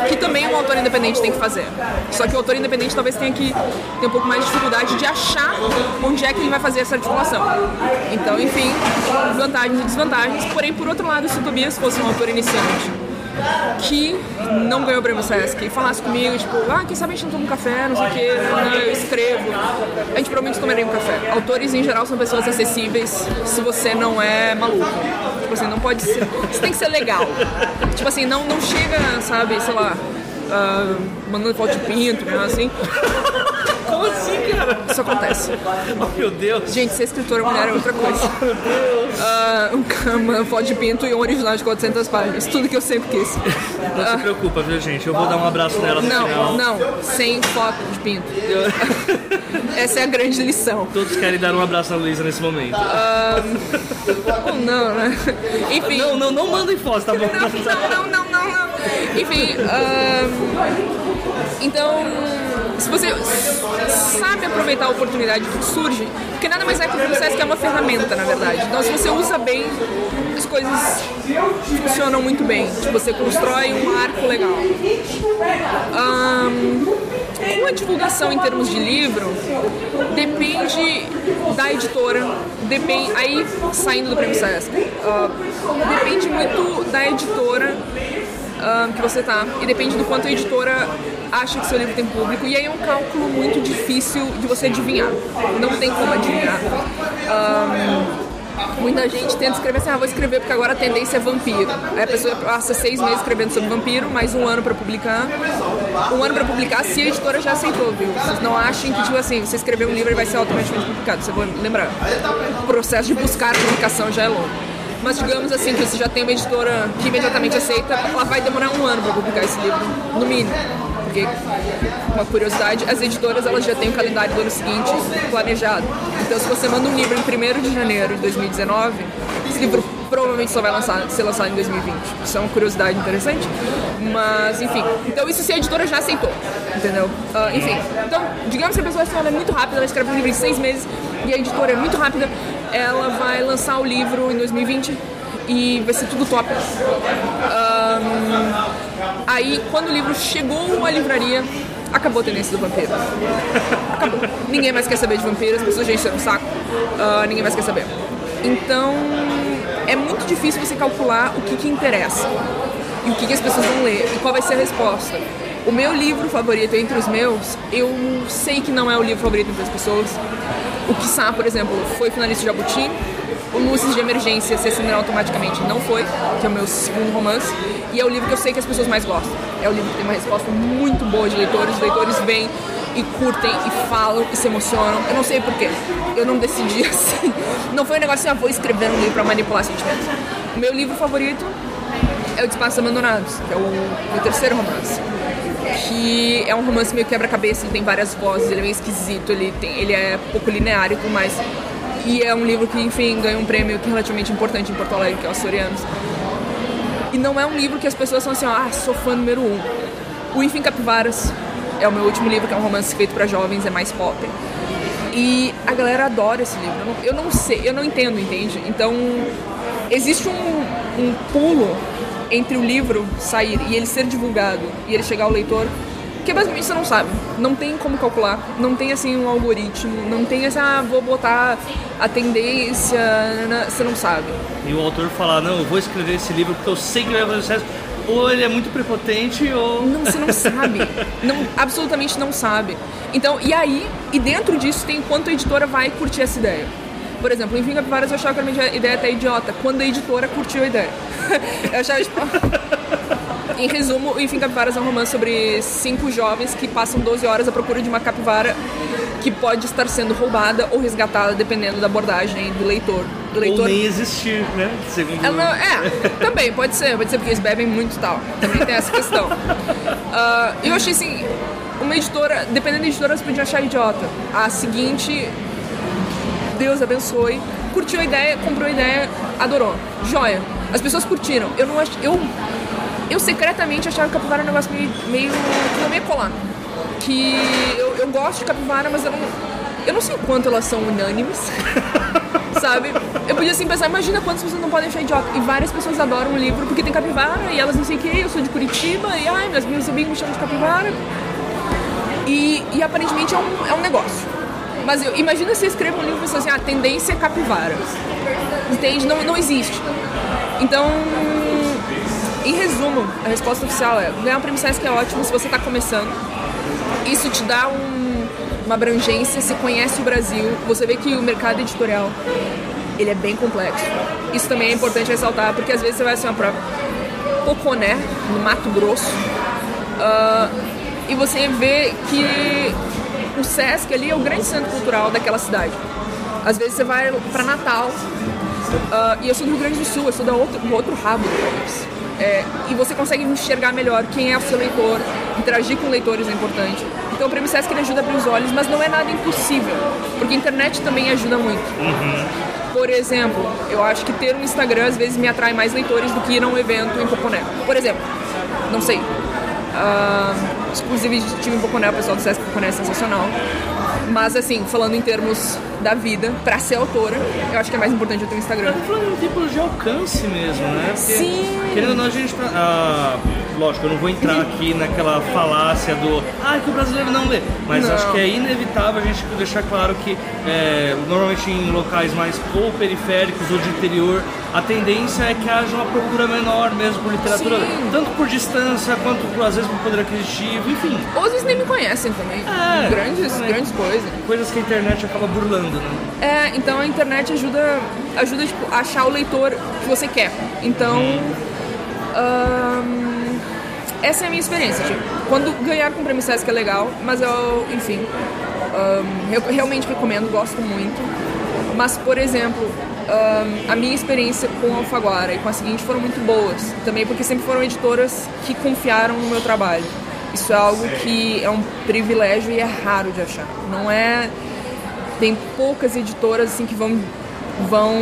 que também um autor independente tem que fazer. Só que o autor independente talvez tenha que ter um pouco mais de dificuldade de achar onde é que ele vai fazer essa articulação. Então, enfim, vantagens e desvantagens. Porém, por outro lado, se o Tobias fosse um autor iniciante que não ganhou o prêmio Sesc e falasse comigo, tipo, ah, quem sabe a gente não toma um café, não sei o quê, não, eu escrevo. A gente provavelmente tomaria um café. Autores, em geral, são pessoas acessíveis se você não é maluco. Tipo assim, não pode ser... Você tem que ser legal. Tipo assim, não, não chega, sabe, sei lá, ah, mandando foto de pinto, né, assim. Como assim? Isso acontece. Oh, meu Deus. Gente, ser escritora mulher é outra coisa. Ah, um cama, foto de pinto e um original de 400 páginas. Tudo que eu sempre quis. Não se preocupa, viu, gente? Eu vou dar um abraço nela no Não, final. não, sem foto de pinto. Essa é a grande lição. Todos querem dar um abraço na Luísa nesse momento. Um, ou não, né? Enfim. Não, não, não mandem fotos, tá bom? Não, não, não, não, não. Enfim, então, se você sabe aproveitar a oportunidade que surge, porque nada mais é que o processo que é uma ferramenta, na verdade. Então, se você usa bem, as coisas funcionam muito bem. Tipo, você constrói um arco legal. Um, com a divulgação em termos de livro, depende da editora, depende, aí saindo do Prêmio Sesc, uh, depende muito da editora uh, que você tá e depende do quanto a editora acha que seu livro tem público e aí é um cálculo muito difícil de você adivinhar. Não tem como adivinhar. Um, Muita gente tenta escrever assim, ah, vou escrever porque agora a tendência é vampiro. Aí a pessoa passa seis meses escrevendo sobre vampiro, mais um ano para publicar. Um ano para publicar se a editora já aceitou, viu? Vocês não achem que, tipo assim, você escrever um livro e vai ser automaticamente publicado. Você vai lembrar. O processo de buscar a publicação já é longo. Mas digamos assim, que você já tem uma editora que imediatamente aceita, ela vai demorar um ano para publicar esse livro, no mínimo porque uma curiosidade, as editoras elas já têm o calendário do ano seguinte planejado. Então se você manda um livro em 1 de janeiro de 2019, esse livro provavelmente só vai lançar, ser lançado em 2020. Isso é uma curiosidade interessante. Mas, enfim. Então isso se a editora já aceitou, entendeu? Uh, enfim. Então, digamos que a pessoa ela é muito rápida, ela escreve um livro em seis meses e a editora é muito rápida, ela vai lançar o livro em 2020 e vai ser tudo top. Um, aí, quando o livro chegou à livraria, acabou a tendência do vampiro. Acabou. ninguém mais quer saber de vampiros, as pessoas já encheram o saco, uh, ninguém mais quer saber. Então, é muito difícil você calcular o que, que interessa e o que, que as pessoas vão ler e qual vai ser a resposta. O meu livro favorito entre os meus, eu sei que não é o livro favorito entre as pessoas. O Kissá, por exemplo, foi finalista de Jabuti, o Luzes de Emergência se acenderá automaticamente não foi, que é o meu segundo romance, e é o livro que eu sei que as pessoas mais gostam. É o livro que tem uma resposta muito boa de leitores, os leitores vêm e curtem e falam e se emocionam. Eu não sei porquê. Eu não decidi assim. Não foi um negócio assim, ah, vou escrever um livro para manipular sentimentos. O meu livro favorito é O Espaços Abandonados, que é o meu terceiro romance. Que é um romance meio quebra-cabeça, ele tem várias vozes, ele é meio esquisito, ele, tem, ele é pouco linear e tudo mais. E é um livro que, enfim, ganhou um prêmio que é relativamente importante em Porto Alegre, que é o Açorianos. E não é um livro que as pessoas são assim, ah, sou fã número um. O Enfim Capivaras é o meu último livro, que é um romance feito para jovens, é mais pop. E a galera adora esse livro. Eu não, eu não sei, eu não entendo, entende? Então, existe um, um pulo entre o livro sair e ele ser divulgado e ele chegar ao leitor que basicamente você não sabe. Não tem como calcular. Não tem assim um algoritmo. Não tem essa, ah, vou botar a tendência. Você não sabe. E o autor falar, não, eu vou escrever esse livro porque eu sei que vai fazer sucesso. Ou ele é muito prepotente ou. Não, você não sabe. não, absolutamente não sabe. Então, e aí, e dentro disso tem quanto a editora vai curtir essa ideia. Por exemplo, em Vinga Capivaras eu achava que a minha ideia até idiota, quando a editora curtiu a ideia. eu achava, tipo. Em resumo, o Enfim Capivaras é um romance sobre cinco jovens que passam 12 horas à procura de uma capivara que pode estar sendo roubada ou resgatada dependendo da abordagem do leitor. Do leitor... Ou nem existir, né? Segundo... Ela, é, também, pode ser, pode ser porque eles bebem muito tal. Também tem essa questão. Uh, eu achei assim, uma editora, dependendo da editora, você podia achar idiota. A seguinte, Deus abençoe, curtiu a ideia, comprou a ideia, adorou. Joia. As pessoas curtiram. Eu não acho. Eu eu secretamente achava que capivara era um negócio meio, meio que não ia colar. Que eu, eu gosto de capivara, mas eu não, eu não sei quanto elas são unânimes. sabe? Eu podia assim pensar, imagina quantas pessoas não podem achar idiota. E várias pessoas adoram o livro porque tem capivara e elas não sei o que, eu sou de Curitiba e ai, meus meus amigos me chamam de capivara. E, e aparentemente é um, é um negócio. Mas eu, imagina se escreva um livro e assim, ah, a tendência é capivara. Entende? Não, não existe. Então, em resumo, a resposta oficial é: ganhar um prêmio Sesc é ótimo se você está começando. Isso te dá um, uma abrangência, se conhece o Brasil, você vê que o mercado editorial ele é bem complexo. Isso também é importante ressaltar, porque às vezes você vai assim, para Poconé, no Mato Grosso, uh, e você vê que o Sesc ali é o grande centro cultural daquela cidade. Às vezes você vai para Natal, uh, e eu sou do Rio Grande do Sul, eu sou do outro, do outro rabo do país. É, e você consegue enxergar melhor quem é o seu leitor, interagir com leitores é importante. Então o Prêmio Sesc ele ajuda a abrir os olhos, mas não é nada impossível, porque a internet também ajuda muito. Por exemplo, eu acho que ter um Instagram às vezes me atrai mais leitores do que ir a um evento em Poconé. Por exemplo, não sei. Uh, inclusive, tive em Poconé, o pessoal do Sesc Poconé é sensacional. Mas assim, falando em termos da vida, pra ser autora, eu acho que é mais importante eu ter um Instagram. Eu tô falando em tipos de alcance mesmo, né? Porque, Sim. Querendo ou não, a gente tá. Lógico, eu não vou entrar aqui naquela falácia do. Ah, que o brasileiro não lê. Mas Não. acho que é inevitável a gente deixar claro que, é, normalmente em locais mais ou periféricos ou de interior, a tendência é que haja uma procura menor mesmo por literatura. Sim. Tanto por distância, quanto por, às vezes por poder aquisitivo, enfim. Ou às vezes nem me conhecem também. É, grandes, né? grandes coisas. Coisas que a internet acaba burlando, né? É, então a internet ajuda, ajuda tipo, a achar o leitor que você quer. Então, ahn, essa é a minha experiência. Tipo, quando ganhar com o Prêmio Sesc é legal, mas eu, enfim, ahn, eu realmente recomendo, gosto muito. Mas, por exemplo, ahn, a minha experiência com a Alfaguara e com a seguinte foram muito boas. Também porque sempre foram editoras que confiaram no meu trabalho. Isso é algo que é um privilégio e é raro de achar. Não é tem poucas editoras assim que vão vão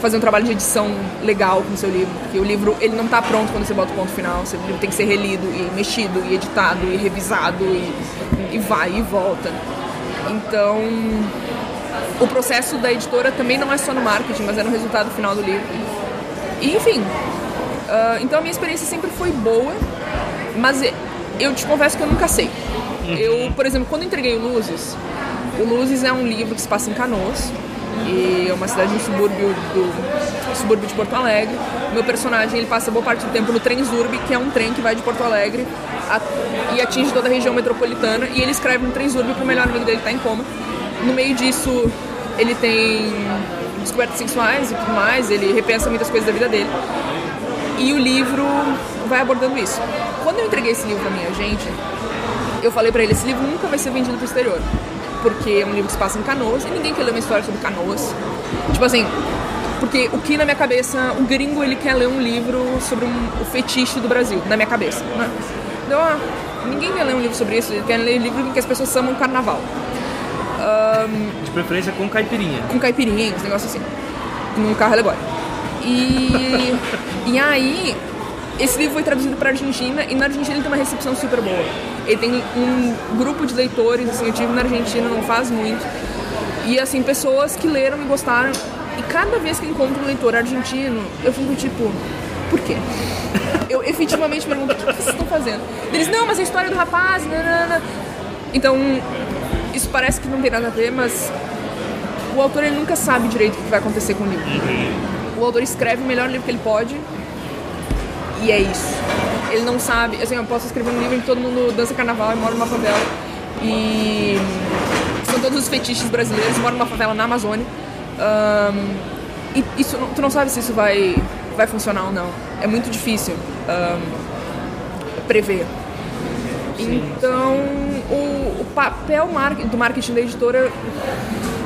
fazer um trabalho de edição legal com o seu livro, porque o livro ele não está pronto quando você bota o ponto final, o seu livro tem que ser relido e mexido e editado e revisado e, e vai e volta. Então, o processo da editora também não é só no marketing, mas é no resultado final do livro. E, enfim, ah, então a minha experiência sempre foi boa, mas eu te confesso que eu nunca sei. Eu, por exemplo, quando entreguei o Luzes, o Luzes é um livro que se passa em Canoas, e é uma cidade no subúrbio do subúrbio de Porto Alegre. O meu personagem ele passa boa parte do tempo no trem Zurb, que é um trem que vai de Porto Alegre a- e atinge toda a região metropolitana. E ele escreve no porque o melhor amigo dele está em coma. No meio disso, ele tem descobertas sexuais e tudo mais. Ele repensa muitas coisas da vida dele. E o livro vai abordando isso. Quando eu entreguei esse livro pra minha agente, eu falei pra ele, esse livro nunca vai ser vendido pro exterior. Porque é um livro que se passa em Canoas e ninguém quer ler uma história sobre Canoas. Tipo assim, porque o que na minha cabeça, o gringo ele quer ler um livro sobre um- o fetiche do Brasil, na minha cabeça, né? Então, ah, ninguém quer ler um livro sobre isso, ele quer ler um livro em que as pessoas amam carnaval. De preferência com caipirinha. com caipirinha, esse negócio assim, num carro alegórico. E, e aí, esse livro foi traduzido para Argentina e na Argentina ele tem uma recepção super boa. Ele tem um grupo de leitores, assim, eu tive na Argentina não faz muito, e assim, pessoas que leram e gostaram. E cada vez que eu encontro um leitor argentino, eu fico tipo, por quê? Eu efetivamente pergunto, o que vocês estão fazendo? Eles, não, mas a história do rapaz, nanana. Então, isso parece que não tem nada a ver, mas o autor ele nunca sabe direito o que vai acontecer com o livro. O autor escreve o melhor livro que ele pode e é isso. Ele não sabe, assim, eu posso escrever um livro em que todo mundo dança carnaval e mora numa favela e são todos os fetiches brasileiros, mora numa favela na Amazônia. Ahn, e isso, tu não sabe se isso vai, vai funcionar ou não. É muito difícil ahn, prever. Então, o, o papel do marketing da editora,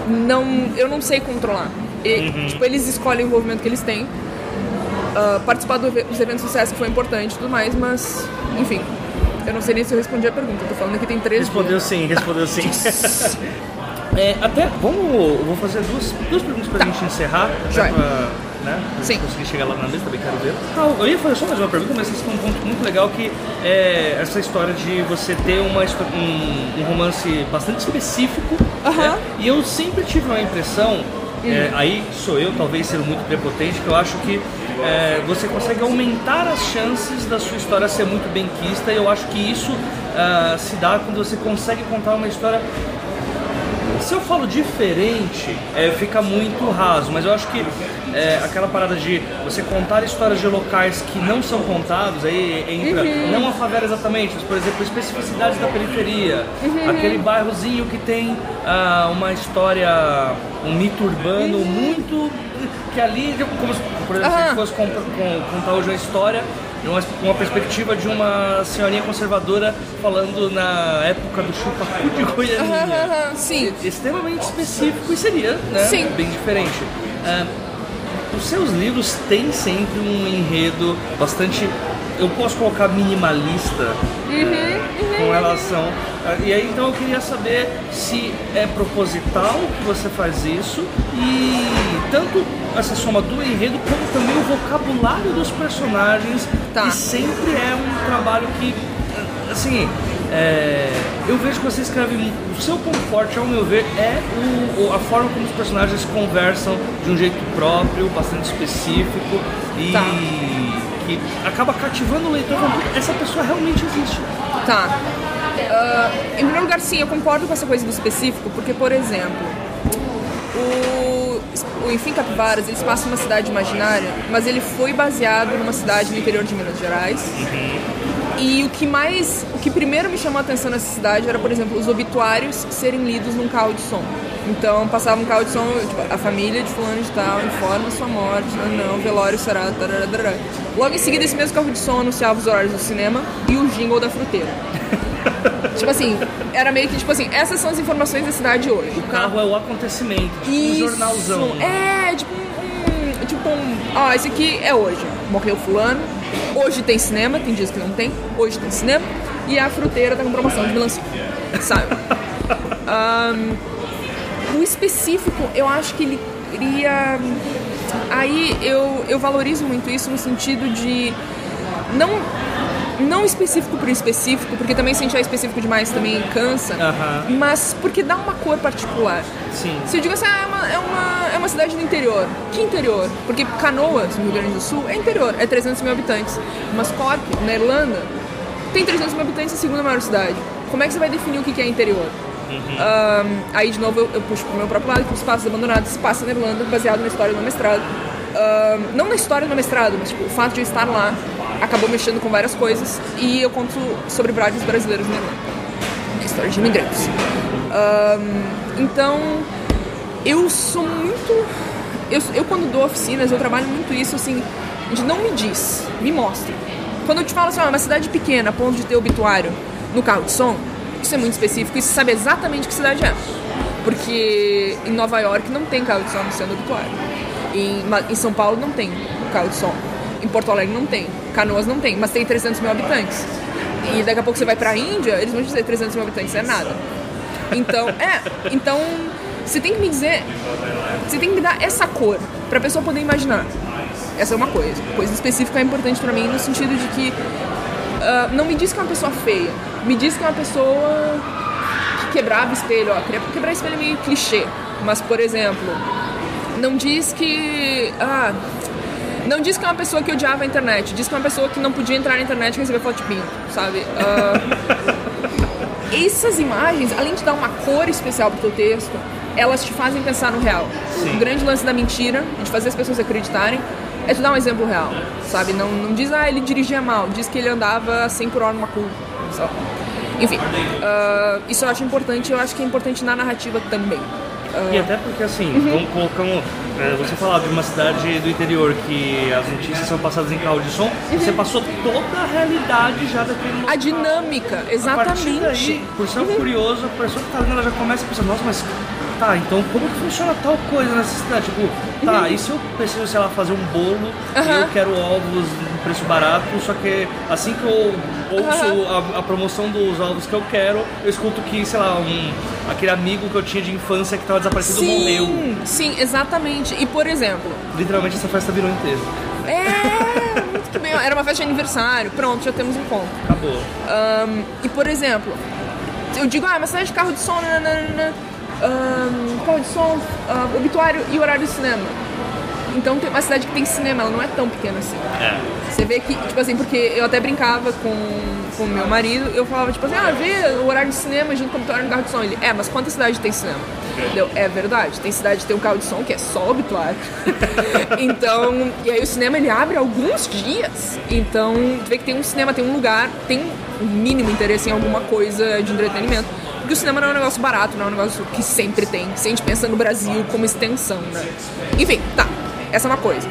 não, eu não sei controlar. E, tipo, eles escolhem o envolvimento que eles têm. Ah, participar do dos eventos sociais que foi importante e tudo mais, mas, enfim, eu não sei nem se eu respondi a pergunta. Tô falando que tem três Respondeu dias. sim, respondeu sim. É, até, vamos, vou fazer duas, duas perguntas pra gente encerrar. né, pra, né, pra Sim. conseguir chegar lá na lista, também quero ver. Ah, eu ia fazer só mais uma pergunta, mas esse é um ponto muito legal que é essa história de você ter uma, um, um romance bastante específico. Aham. né, E eu sempre tive uma impressão, é, aí sou eu talvez sendo muito prepotente, que eu acho que é, você consegue aumentar as chances da sua história ser muito bem quista e eu acho que isso ah, se dá quando você consegue contar uma história. Se eu falo diferente, é, fica muito raso, mas eu acho que é, aquela parada de você contar histórias de locais que não são contados, aí entra não a favela exatamente, mas por exemplo, especificidades da periferia, aquele bairrozinho que tem ah, uma história, um mito urbano muito. que ali, como por exemplo, se a fosse comp- com- contar hoje uma história uma, uma perspectiva de uma senhorinha conservadora falando na época do chupacu de Goianinha Aham, aham, sim. extremamente específico e seria né, Sim. bem diferente. Ah, os seus livros têm sempre um enredo bastante eu posso colocar minimalista é, com relação. E aí então eu queria saber se é proposital que você faz isso e tanto essa soma do enredo como também o vocabulário dos personagens Tá. e sempre é um trabalho que assim é, eu vejo que você escreve o seu ponto forte ao meu ver é o- a forma como os personagens conversam de um jeito próprio bastante específico e Tá. Que acaba cativando o leitor falando, "Puta, essa pessoa realmente existe Tá. Ah, em primeiro lugar, sim, eu concordo com essa coisa do específico, porque, por exemplo, o, o Enfim Capivaras, ele se passa numa cidade imaginária, mas ele foi baseado numa cidade no interior de Minas Gerais. E o que mais, o que primeiro me chamou a atenção nessa cidade era, por exemplo, os obituários serem lidos num carro de som. Então passava um carro de som, tipo, a família de fulano de tal informa sua morte, não, não, velório será, tarará. Logo em seguida, esse mesmo carro de som anunciava os horários do cinema e o jingle da fruteira. tipo assim, era meio que tipo assim, essas são as informações da cidade hoje. o carro é o acontecimento tipo um Isso. jornalzão É, tipo um. Tipo um. Ó, esse aqui é hoje. Morreu fulano. Hoje tem cinema, tem dias que não tem. Hoje tem cinema. E a fruteira tá com promoção de melancia. Sabe? Ahn, o específico, eu acho que ele cria. Aí eu, eu valorizo muito isso no sentido de. Não. Não específico por específico, porque também se a gente é específico demais também cansa, Aham. mas porque dá uma cor particular. sim Se eu digo assim, ah, é, uma, é, uma, uma cidade do interior. Que interior? Porque Canoas, no Rio Grande do Sul, é interior, é 300 mil habitantes. Mas Cork, na Irlanda, tem 300 mil habitantes, é a segunda maior cidade. Como é que você vai definir o que é interior? Ahn, aí, de novo, eu, eu puxo pro meu próprio lado, que os Passos Abandonados se passa na Irlanda, baseado na história do meu mestrado. Ahn, não na história do meu mestrado, mas tipo, o fato de eu estar lá acabou mexendo com várias coisas. E eu conto sobre vários brasileiros na Irlanda. História de imigrantes. Ahn, então, eu sou muito. Eu, eu, quando dou oficinas, eu trabalho muito isso assim, de não me diz, me mostra. Quando eu te falo assim, ó, uma cidade pequena, a ponto de ter obituário no carro de som, isso é muito específico e sabe exatamente que cidade é. Porque em Nova York não tem carro de som anunciando obituário. Em, em São Paulo não tem carro de som. Em Porto Alegre não tem. Canoas não tem, mas tem 300 mil habitantes. E daqui a pouco você vai pra Índia, eles vão dizer 300 mil habitantes é nada. Então, é. Então, você tem que me dizer. Você tem que me dar essa cor pra pessoa poder imaginar. Essa é uma coisa. Coisa específica é importante pra mim no sentido de que. ah, não me diz que é uma pessoa feia. Me diz que é uma pessoa que quebrava espelho. Ó, quebrar espelho é meio clichê. Mas, por exemplo, não diz que. Ah, não diz que é uma pessoa que odiava a internet, diz que é uma pessoa que não podia entrar na internet e receber foto de pinto, sabe? Ah, essas imagens, além de dar uma cor especial pro teu texto, elas te fazem pensar no real. O grande lance da mentira, de fazer as pessoas acreditarem, é tu dar um exemplo real, sabe? Não, não diz, ah, ele dirigia mal, diz que ele andava 100 por hora numa curva, sabe? Enfim, ah, isso eu acho importante, eu acho que é importante na narrativa também. E até porque assim, Uhum. vamos colocar um. é, você falava de uma cidade do interior que as notícias são passadas em carro de som, você passou toda a realidade já daquele local. Uhum. A dinâmica, A partir exatamente. daí, por ser um curioso, a pessoa que tá lendo ela já começa a pensar, nossa, mas tá, então como que funciona tal coisa nessa cidade? Tipo, tá, e se eu preciso, sei lá, fazer um bolo e Uhum. Aham. eu quero ovos em preço barato, só que assim que eu ouço a, a promoção dos ovos que eu quero, eu escuto que, sei lá, um, aquele amigo que eu tinha de infância que tava desaparecido morreu. Sim, sim, exatamente. E por exemplo, Literalmente essa festa virou inteira. é, muito que bem, era uma festa de aniversário, pronto, já temos um ponto. Acabou. Ahn, e por exemplo, eu digo, ah, é uma cidade de carro de som, nananana, carro de som, ah, obituário e horário de cinema. Então tem uma cidade que tem cinema, ela não é tão pequena assim. É. Você vê que, tipo assim, porque eu até brincava com com meu marido, eu falava, tipo assim, ah, vê o horário de cinema junto com o obituário no carro de som. Ele, é, mas quanta cidade tem cinema? Deu, é verdade, tem cidade que tem um carro de som que é só obituário. então, e aí o cinema ele abre alguns dias. Então, tu vê que tem um cinema, tem um lugar, tem um mínimo interesse em alguma coisa de entretenimento. Porque o cinema não é um negócio barato, não é um negócio que sempre tem. Se a gente pensa no Brasil como extensão, né? Enfim, tá. Essa é uma coisa.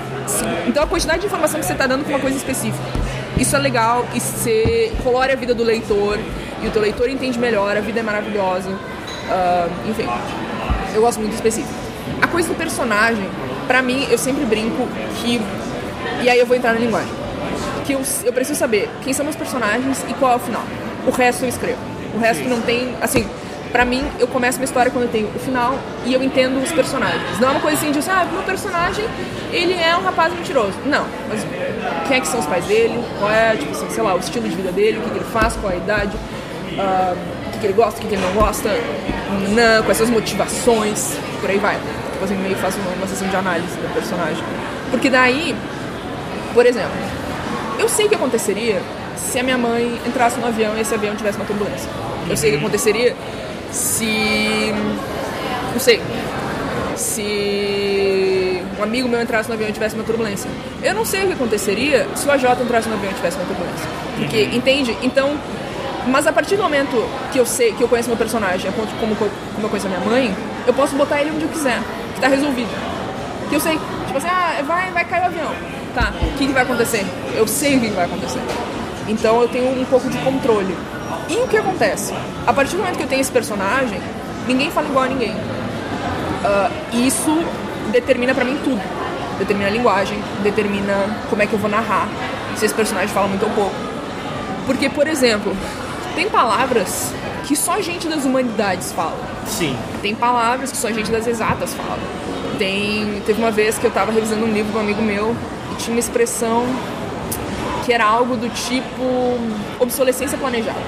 Então a quantidade de informação que você está dando com uma coisa específica. Isso é legal e você colore a vida do leitor e o teu leitor entende melhor, a vida é maravilhosa. Ah, enfim, eu gosto muito específico. A coisa do personagem, pra mim, eu sempre brinco que. E aí eu vou entrar na linguagem. que eu, eu preciso saber quem são meus personagens e qual é o final. O resto eu escrevo. O resto não tem, assim, pra mim, eu começo uma história quando eu tenho o final e eu entendo os personagens. Não é uma coisa assim de, ah, meu personagem, ele é um rapaz mentiroso. Não, mas quem é que são os pais dele, qual é, tipo assim, sei lá, o estilo de vida dele, o que, que ele faz, qual é a idade, uh, o que, que ele gosta, o que, que ele não gosta, não, quais são as motivações, por aí vai. Tipo assim, meio faço uma, uma sessão de análise do personagem. Porque daí, por exemplo, eu sei que aconteceria se a minha mãe entrasse no avião e esse avião tivesse uma turbulência. Eu sei o que uhum. aconteceria se. Não sei. Se um amigo meu entrasse no avião e tivesse uma turbulência. Eu não sei o que aconteceria se o AJ entrasse no avião e tivesse uma turbulência. Porque, uhum. entende? Então. Mas a partir do momento que eu sei, que eu conheço meu personagem, como, como eu conheço a minha mãe, eu posso botar ele onde eu quiser. Que tá resolvido. Que eu sei. Tipo assim, ah, vai, vai cair o avião. Tá, o que, que vai acontecer? Eu sei o que, que vai acontecer. Então eu tenho um pouco de controle. E o que acontece? A partir do momento que eu tenho esse personagem, ninguém fala igual a ninguém. Uh, isso determina para mim tudo. Determina a linguagem, determina como é que eu vou narrar, se esse personagem fala muito ou pouco. Porque, por exemplo, tem palavras que só gente das humanidades fala. Sim. Tem palavras que só gente das exatas fala. Tem, teve uma vez que eu estava revisando um livro de um amigo meu e tinha uma expressão que era algo do tipo obsolescência planejada.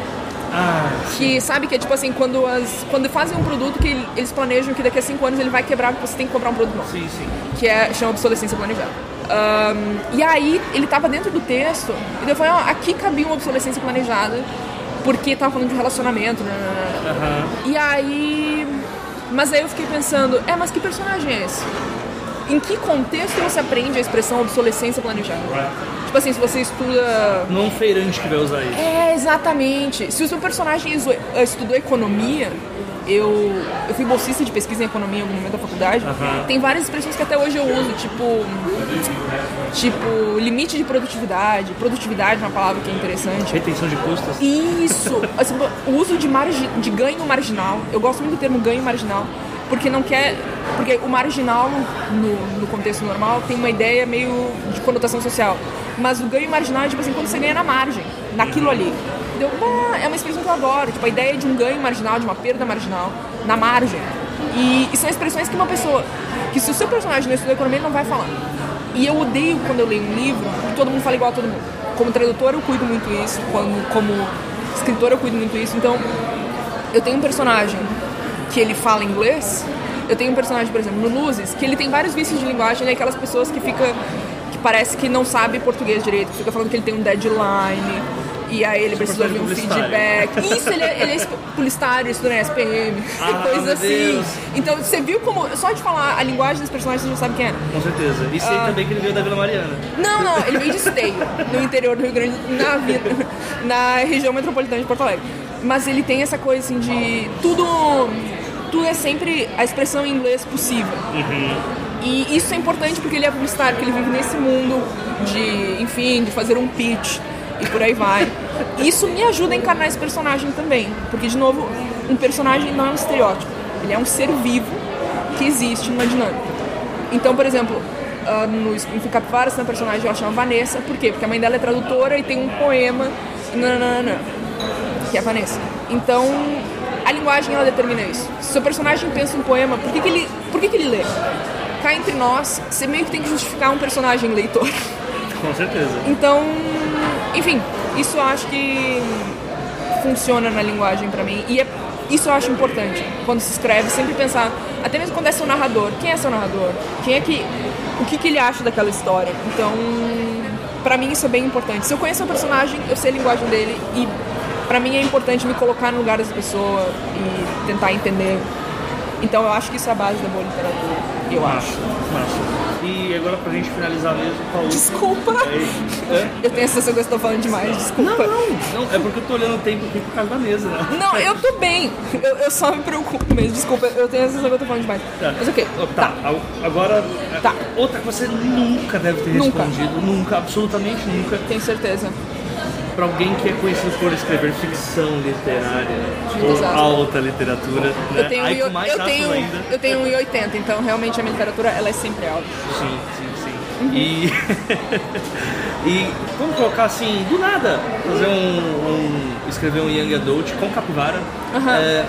Ah, que sabe que é tipo assim, quando, as, quando fazem um produto que eles planejam que daqui a cinco anos ele vai quebrar porque você tem que comprar um produto novo. Sim, sim. Que é, chama obsolescência planejada. Um, e aí ele tava dentro do texto e eu falei, ó, aqui cabia uma obsolescência planejada porque tava falando de relacionamento, né? Uhum. E aí. Mas aí eu fiquei pensando, é, mas que personagem é esse? Em que contexto você aprende a expressão obsolescência planejada? Tipo assim, se você estuda. Não é um feirante que vai usar isso. É, exatamente. Se o seu personagem estudou economia, eu, eu fui bolsista de pesquisa em economia em algum momento da faculdade. Uhum. Tem várias expressões que até hoje eu uso, tipo. Tipo, limite de produtividade. Produtividade é uma palavra que é interessante. Retenção de custos. Isso! Assim, o uso de, margi, de ganho marginal. Eu gosto muito do termo ganho marginal porque não quer. Porque o marginal, no, no contexto normal, tem uma ideia meio de conotação social. Mas o ganho marginal é tipo assim, quando você ganha na margem, naquilo ali. Deu, é uma expressão que eu adoro, tipo, a ideia de um ganho marginal, de uma perda marginal, na margem. E, e são expressões que uma pessoa, que se o seu personagem não estuda economia, ele não vai falar. E eu odeio quando eu leio um livro que todo mundo fala igual a todo mundo. Como tradutor eu cuido muito isso, como, como escritor eu cuido muito isso. Então, eu tenho um personagem que ele fala inglês, eu tenho um personagem, por exemplo, no Luzes, que ele tem vários vícios de linguagem, é aquelas pessoas que fica que parece que não sabe português direito, fica falando que ele tem um deadline, e aí ele precisa ouvir um feedback. Isso, ele é, ele é publicitário, estuda na SPM, ah, coisa assim. Deus. Então, você viu como, só de falar a linguagem dos personagens, você já sabe quem é. Com certeza. E sei ah. também que ele veio da Vila Mariana. Não, não, ele veio de Esteio, no interior do Rio Grande, na, na região metropolitana de Porto Alegre. Mas ele tem essa coisa assim de tudo tudo é sempre a expressão em inglês possível. Uhum. E isso é importante porque ele é publicitário, porque ele vive nesse mundo de, enfim, de fazer um pitch e por aí vai. Isso me ajuda a encarnar esse personagem também, porque de novo, um personagem não é um estereótipo, ele é um ser vivo que existe numa dinâmica. Então, por exemplo, uh, no em Capivaras uma personagem ela chama Vanessa, por quê? Porque a mãe dela é tradutora e tem um poema, nananana, que é a Vanessa. Então, linguagem ela determina isso. Se seu personagem pensa um poema, por que, que ele, por que, que ele lê? Cá entre nós, você meio que tem que justificar um personagem leitor. Com certeza. Então, enfim, isso eu acho que funciona na linguagem para mim e é, isso eu acho importante quando se escreve sempre pensar até mesmo quando é seu narrador quem é seu narrador quem é que o que, que ele acha daquela história então para mim isso é bem importante se eu conheço o personagem eu sei a linguagem dele e para mim é importante me colocar no lugar dessa pessoa e tentar entender. Então eu acho que isso é a base da boa literatura. Eu massa, acho. Massa. E agora pra gente finalizar mesmo, Paulo. Desculpa! É, eu tenho a sensação que eu estou falando demais, desculpa. Não, não, não, é porque eu tô olhando o tempo aqui por causa da mesa, né? Não, eu tô bem. Eu, eu só me preocupo mesmo, desculpa. Eu tenho a sensação que eu tô falando demais. Tá. Mas o okay. Tá, tá. agora. Tá. Outra que você nunca deve ter nunca. respondido. Nunca, absolutamente nunca. Tenho certeza para alguém que é conhecido por escrever ficção literária ou Exato. alta literatura, né? Eu tenho, Aí, eu, eu tenho, ainda. eu tenho 1,80, então realmente a minha literatura ela é sempre alta. Sim, sim, sim. Uhum. E E vamos colocar assim, do nada, fazer um, um escrever um young adult com capivara. Aham. É,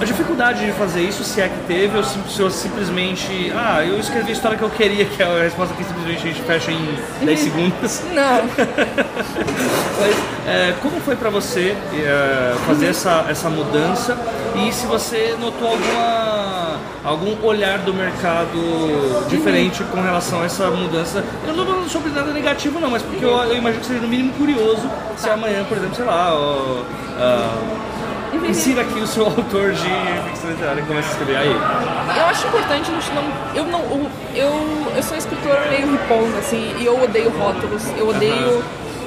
a dificuldade de fazer isso, se é que teve, ou se, se eu simplesmente. Ah, eu escrevi a história que eu queria, que é a resposta que simplesmente a gente fecha em 10 segundos. Não. Mas é, como foi pra você é, fazer essa, essa mudança e se você notou alguma, algum olhar do mercado diferente com relação a essa mudança? Eu não tô falando sobre nada negativo não, mas porque eu, eu imagino que seja no mínimo curioso se amanhã, por exemplo, sei lá, ó, insira aqui o seu autor de ficção literária e comece a escrever aí. Eu acho importante a gente não. Eu não. Eu, eu, eu sou escritora meio riponga, assim, e eu odeio rótulos. Eu odeio.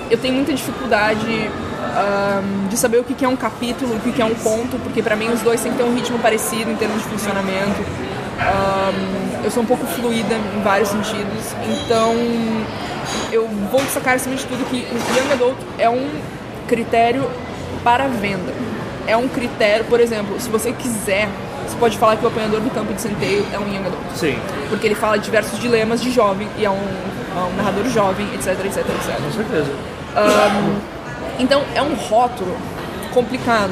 Eu tenho muita dificuldade ahm, de saber o que é um capítulo, o que é um conto, porque pra mim os dois têm que ter um ritmo parecido em termos de funcionamento. Ahm, eu sou um pouco fluida em vários sentidos, então eu vou destacar acima de tudo que o Young Adult é um critério para venda. É um critério, por exemplo, se você quiser, você pode falar que o apanhador do campo de centeio é um Young Adult Sim, porque ele fala diversos dilemas de jovem e é um, é um narrador jovem, etc, etc, etc. com certeza. Então é um rótulo complicado,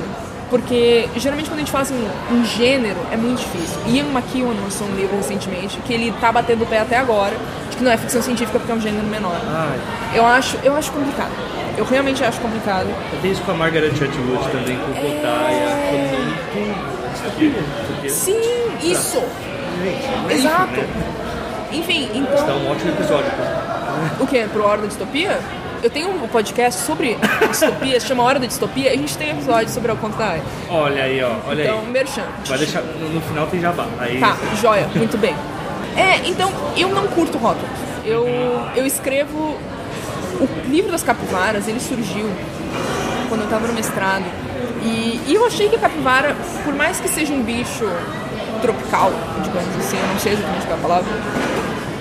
porque geralmente quando a gente fala assim, um gênero é muito difícil. Ian McEwan lançou um livro recentemente que ele tá batendo o pé até agora, de que não é ficção científica porque é um gênero menor. Ai, Eu acho, eu acho complicado. Eu realmente acho complicado. eu tenho isso com a Margaret Atwood também, com o distopia. Sim, isso. Gente, é Exato. né? Enfim, Está então. um ótimo episódio. O que? Pro Hora da Distopia? Eu tenho um podcast sobre distopia, se chama Hora da Distopia, e a gente tem episódio sobre o conto da Aya. Olha aí, ó, olha Então, aí. merchan. Vai deixar, no, no final tem jabá. Aí, Tá, joia, muito bem. É, então, eu não curto rótulos. Eu, eu escrevo. O livro das capivaras, ele surgiu quando eu tava no mestrado. E, e eu achei que a capivara, por mais que seja um bicho tropical, digamos assim, eu não sei exatamente qual é a palavra,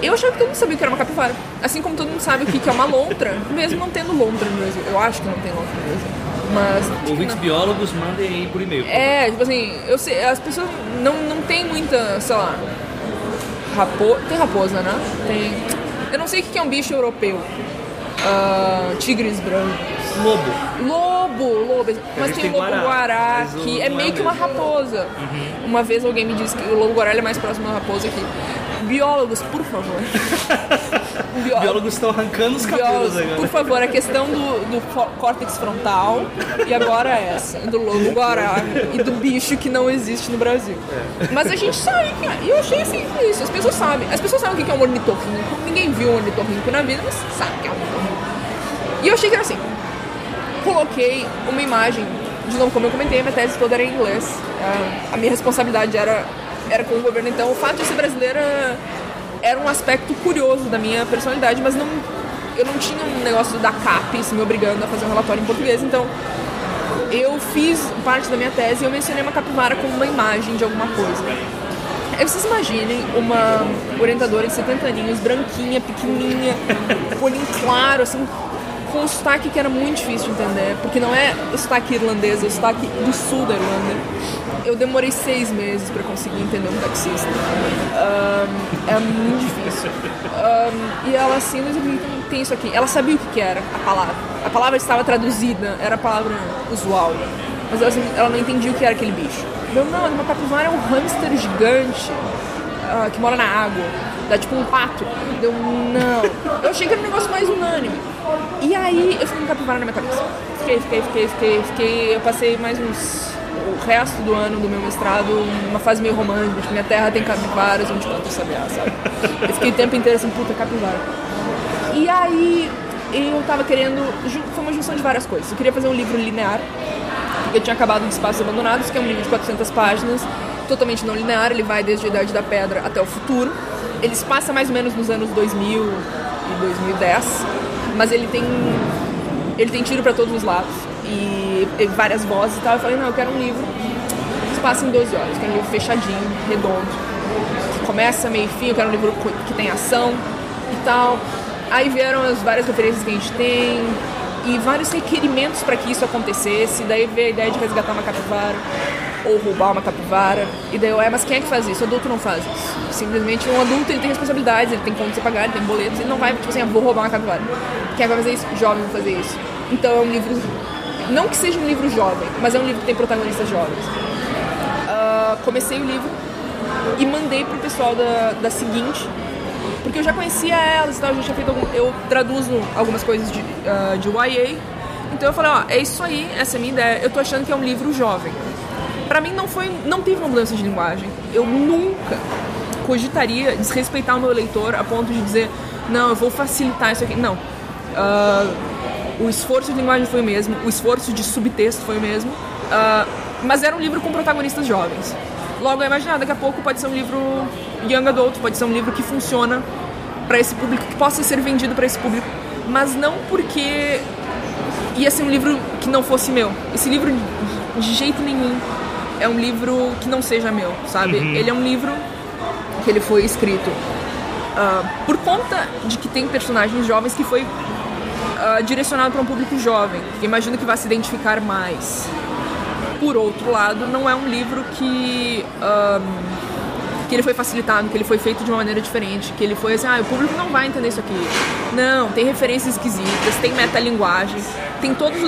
eu achava que todo mundo sabia o que era uma capivara. Assim como todo mundo sabe o que é uma lontra, mesmo não tendo lontra no Brasil. Eu acho que não tem lontra no Brasil. Mas. Ouvintes biólogos, mandem aí por e-mail. É, tipo assim, eu sei, as pessoas não, não tem muita, sei lá, rapo... tem raposa, né? Tem. Eu não sei o que é um bicho europeu. Ah, tigres brancos. Lobo. Lobo, lobo. Mas tem tem lobo guará, guará, que é é meio que uma raposa. Uma vez alguém me disse que o lobo guará é mais próximo da raposa que. Biólogos, por favor. Bió- Biólogos estão arrancando os cabelos Biólogos, agora. por favor, a questão do, do córtex frontal e agora essa, do lobo guará e do bicho que não existe no Brasil. Mas a gente sabe é. E eu achei assim, isso, as pessoas sabem. As pessoas sabem o que é um ornitorrinco. Ninguém viu um ornitorrinco na vida, mas sabe que é um ornitorrinco. E eu achei que era assim. Coloquei uma imagem, de novo, como eu comentei, a minha tese toda era em inglês. Ah, A minha responsabilidade era, era com o governo, então o fato de ser brasileira era um aspecto curioso da minha personalidade, mas não, eu não tinha um negócio da CAPES me obrigando a fazer um relatório em português, então eu fiz parte da minha tese e eu mencionei uma capivara como uma imagem de alguma coisa. Vocês imaginem uma orientadora de 70 aninhos, branquinha, pequenininha, olhinho claro, assim, com um sotaque que era muito difícil de entender, porque não é o sotaque irlandês, é o sotaque do sul da Irlanda. Eu demorei seis meses para conseguir entender um taxista. Ahn, é muito difícil. Ahn, e ela assim, mas tem, isso aqui. Ela sabia o que, que era a palavra. A palavra estava traduzida, era a palavra usual. Mas ela, assim, ela não entendia o que era aquele bicho. Eu, não, uma capivara é um hamster gigante ah, que mora na água. Dá tipo um pato. Deu, não. Eu achei que era um negócio mais unânime. E aí eu fiquei com capivara na minha cabeça. Fiquei, fiquei, fiquei, fiquei, fiquei. Eu passei mais uns. O resto do ano do meu mestrado, uma fase meio romântica. Tipo, minha terra tem capivaras, onde planta sabiá, sabe? Eu fiquei o tempo inteiro assim, puta, capivara. E aí eu tava querendo. Foi uma junção de várias coisas. Eu queria fazer um livro linear. Eu tinha acabado de Espaços Abandonados, que é um livro de 400 páginas, totalmente não linear. Ele vai desde a Idade da Pedra até o futuro. Ele se passa mais ou menos nos anos 2000 e 2010, mas ele tem ele tem tiro pra todos os lados e, e várias vozes e tal. Eu falei, não, eu quero um livro que se passa em 12 horas, eu quero um livro fechadinho, redondo, começa, meio e fim, eu quero um livro que tem ação e tal. Aí vieram as várias referências que a gente tem e vários requerimentos para que isso acontecesse. Daí veio a ideia de resgatar uma capivara. Ou roubar uma capivara. E daí eu, é, mas quem é que faz isso? O adulto não faz isso. Simplesmente um adulto ele tem responsabilidades, ele tem contas a pagar, ele tem boletos, ele não vai, tipo assim, ah, vou roubar uma capivara. Quem é vai fazer isso? Jovem vai fazer isso. Então é um livro. Não que seja um livro jovem, mas é um livro que tem protagonistas jovens. Uh, comecei o livro e mandei pro pessoal da, da seguinte, porque eu já conhecia elas e tal, eu já feito algum, eu traduzo algumas coisas de, uh, de YA. Então eu falei, ó, é isso aí, essa é a minha ideia. Eu tô achando que é um livro jovem. Para mim não foi, não teve uma mudança de linguagem. Eu nunca cogitaria desrespeitar o meu leitor a ponto de dizer, não, eu vou facilitar isso aqui. Não. Uh, o esforço de linguagem foi o mesmo, o esforço de subtexto foi o mesmo, uh, mas era um livro com protagonistas jovens. Logo, eu imaginar, daqui a pouco pode ser um livro young adult, pode ser um livro que funciona para esse público, que possa ser vendido para esse público, mas não porque ia ser um livro que não fosse meu. Esse livro, de jeito nenhum, é um livro que não seja meu, sabe? Uhum. Ele é um livro que ele foi escrito uh, por conta de que tem personagens jovens que foi uh, direcionado para um público jovem, que imagino que vai se identificar mais. Por outro lado, não é um livro que um, que ele foi facilitado, que ele foi feito de uma maneira diferente, que ele foi assim, ah, o público não vai entender isso aqui. Não, tem referências esquisitas, tem metalinguagem, tem todas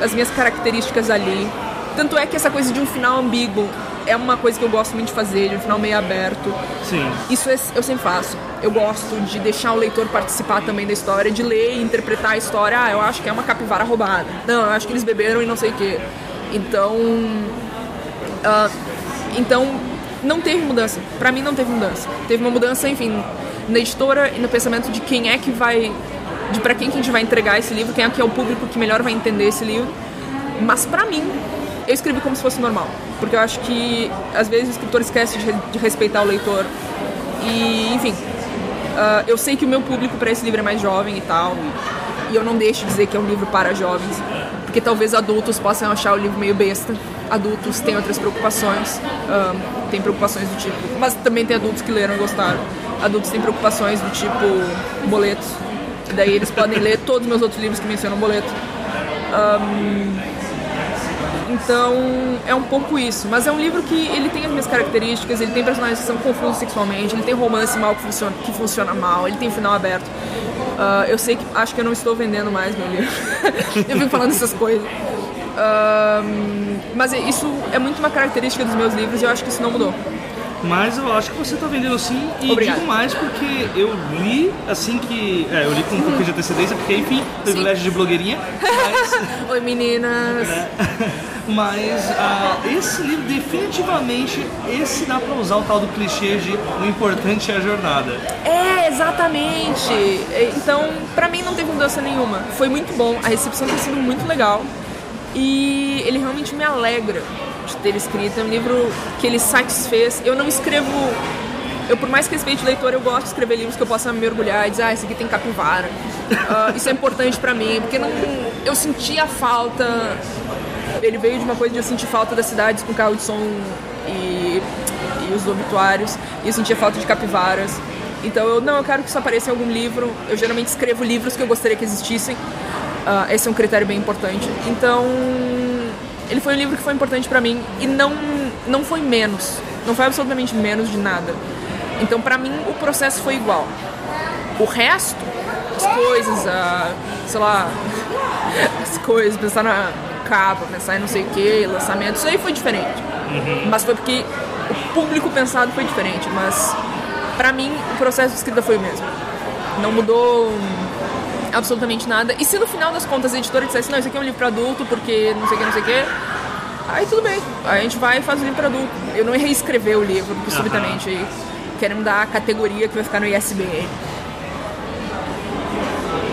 as minhas características ali. Tanto é que essa coisa de um final ambíguo é uma coisa que eu gosto muito de fazer, de um final meio aberto. Sim. Isso eu sempre faço. Eu gosto de deixar o leitor participar também da história, de ler e interpretar a história. Ah, eu acho que é uma capivara roubada. Não, eu acho que eles beberam e não sei o quê. Então. Uh, então, não teve mudança. Para mim, não teve mudança. Teve uma mudança, enfim, na editora e no pensamento de quem é que vai. de para quem que a gente vai entregar esse livro, quem é que é o público que melhor vai entender esse livro. Mas para mim, eu escrevi como se fosse normal. Porque eu acho que às vezes o escritor esquece de, de respeitar o leitor. E, enfim, uh, eu sei que o meu público para esse livro é mais jovem e tal. E, e eu não deixo de dizer que é um livro para jovens. Porque talvez adultos possam achar o livro meio besta. Adultos têm outras preocupações. Uh, tem preocupações do tipo. Mas também tem adultos que leram e gostaram. Adultos têm preocupações do tipo boletos. Daí eles podem ler todos os meus outros livros que mencionam boleto. Um, então é um pouco isso. Mas é um livro que ele tem as minhas características, ele tem personagens que são confusos sexualmente, ele tem romance mal que funciona, que funciona mal, ele tem final aberto. Uh, eu sei que acho que eu não estou vendendo mais meu livro. eu fico falando essas coisas. Uh, mas isso é muito uma característica dos meus livros e eu acho que isso não mudou. Mas eu acho que você está vendendo sim e digo mais porque eu li assim que. É, eu li com um pouquinho de antecedência, porque enfim, privilégio de blogueirinha. Mas, Oi meninas! É, mas uh, esse livro definitivamente esse dá para usar o tal do clichê de o importante é a jornada. É, exatamente! Então, para mim não teve mudança nenhuma. Foi muito bom, a recepção tem sido muito legal. E ele realmente me alegra de ter escrito. É um livro que ele satisfez. Eu não escrevo. Eu, por mais que respeite o leitor, eu gosto de escrever livros que eu possa me orgulhar e dizer, ah, esse aqui tem capivara. Uh, isso é importante para mim, porque não, eu sentia falta. Ele veio de uma coisa de eu sentir falta das cidades com carro de som e, e os obituários, e eu sentia falta de capivaras. Então eu não, eu quero que isso apareça em algum livro. Eu geralmente escrevo livros que eu gostaria que existissem. Uh, esse é um critério bem importante. Então ele foi um livro que foi importante para mim e não não foi menos, não foi absolutamente menos de nada. Então para mim o processo foi igual. O resto, as coisas, a, sei lá, as coisas, pensar na capa, pensar em não sei o que, lançamento, isso aí foi diferente. Uhum. Mas foi porque o público pensado foi diferente, mas para mim o processo de escrita foi o mesmo. Não mudou absolutamente nada. E se no final das contas a editora dissesse, não, isso aqui é um livro para adulto porque não sei o que, não sei o que, aí tudo bem. Aí a gente vai e faz o livro para adulto. Eu não ia reescrever o livro, porque subitamente uhum. querem dar a categoria que vai ficar no ISBN.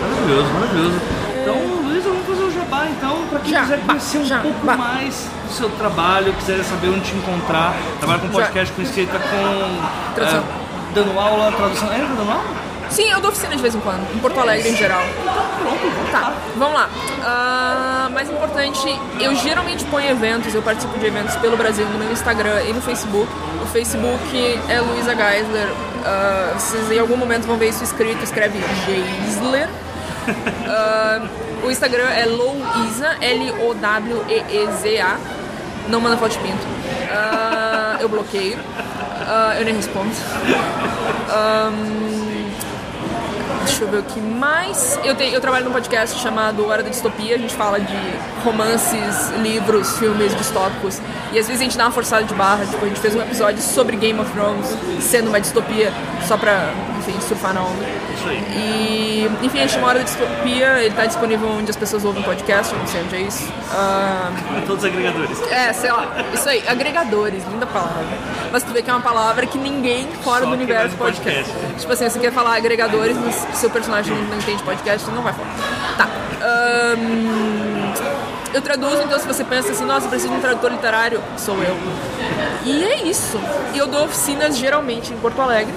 Maravilhoso, maravilhoso. Então, Luísa, vamos fazer o jabá então, para quem já, quiser conhecer um já, pouco bah. mais do seu trabalho, quiser saber onde te encontrar, trabalha com podcast, com escrita, com. Tradução. É, dando aula, tradução. É, dando aula? Sim, eu dou oficina de vez em quando, em Porto Alegre em geral. Tá, vamos lá. Uh, mais importante, eu geralmente ponho eventos, eu participo de eventos pelo Brasil no meu Instagram e no Facebook. O Facebook é Luisa Geisler. Uh, vocês em algum momento vão ver isso escrito, escreve Geisler. Uh, o Instagram é Louisa, L-O-W-E-E-Z-A. Não manda foto de pinto. Ah, eu bloqueio. Eu nem respondo. Ahn, deixa eu ver o que mais. Eu, tenho, eu trabalho num podcast chamado Hora da Distopia. A gente fala de romances, livros, filmes distópicos. E às vezes a gente dá uma forçada de barra. Tipo, a gente fez um episódio sobre Game of Thrones sendo uma distopia, só pra, enfim, surfar na onda. Isso aí. E, enfim, a gente chama Hora da Distopia. Ele tá disponível onde as pessoas ouvem podcast, eu não sei onde é isso. Ah, Todos os agregadores. é, sei lá, isso aí, agregadores, linda palavra. Mas tu vê que é uma palavra que ninguém fora Só do universo podcast. podcast. Tipo assim, você quer falar agregadores, mas seu personagem não entende podcast, não vai falar. Tá. ahn, eu traduzo, então se você pensa assim, nossa, preciso de um tradutor literário, sou eu. E é isso. Eu dou oficinas geralmente em Porto Alegre.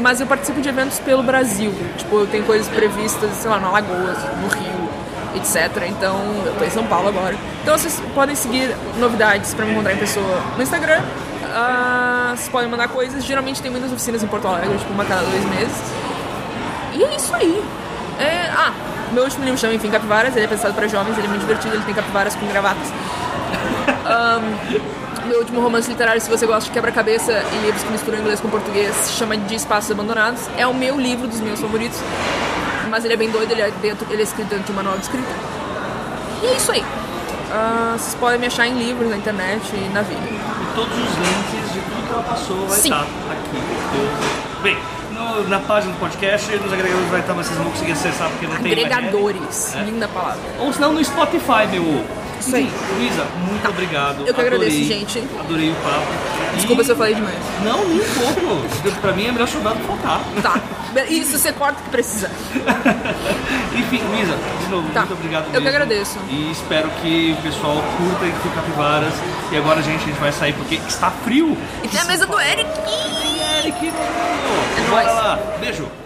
Mas eu participo de eventos pelo Brasil. Tipo, eu tenho coisas previstas, sei lá, no Alagoas, no Rio, etc. Então, eu tô em São Paulo agora. Então, vocês podem seguir novidades pra me encontrar em pessoa no Instagram. Ah, vocês podem mandar coisas. Geralmente tem muitas oficinas em Porto Alegre, tipo, uma cada dois meses. E é isso aí. É, ah, meu último livro chama Enfim Capivaras. Ele é pensado pra jovens, ele é muito divertido, ele tem capivaras com gravatas. Meu último romance literário, se você gosta de quebra-cabeça e livros que misturam inglês com português, se chama De Espaços Abandonados. É o meu livro dos meus favoritos. Mas ele é bem doido, ele é, dentro, ele é escrito dentro de um manual de escrita. E é isso aí. Ah, vocês podem me achar em livros, na internet e na vida. E todos os links de tudo que ela passou vai Sim. estar aqui. Bem, no- na página do podcast, nos agregadores vai estar, mas vocês não vão conseguir acessar porque não tem Agregadores. É. Linda palavra. Ou senão no Spotify, meu. Isso aí. Luísa, muito obrigado. Eu que agradeço, Adorei. gente. Adorei o papo. Desculpa E- se eu falei demais. Não, nem um pouco. pra mim é melhor soldado faltar. Tá. Isso você corta o que precisa. Enfim, Luísa, de novo, Tá. muito obrigado Eu mesmo. que agradeço. E espero que o pessoal curta Enfim Capivaras. E agora, gente, a gente vai sair porque está frio. E tem a mesa do Eric. Eric, É nóis. Beijo.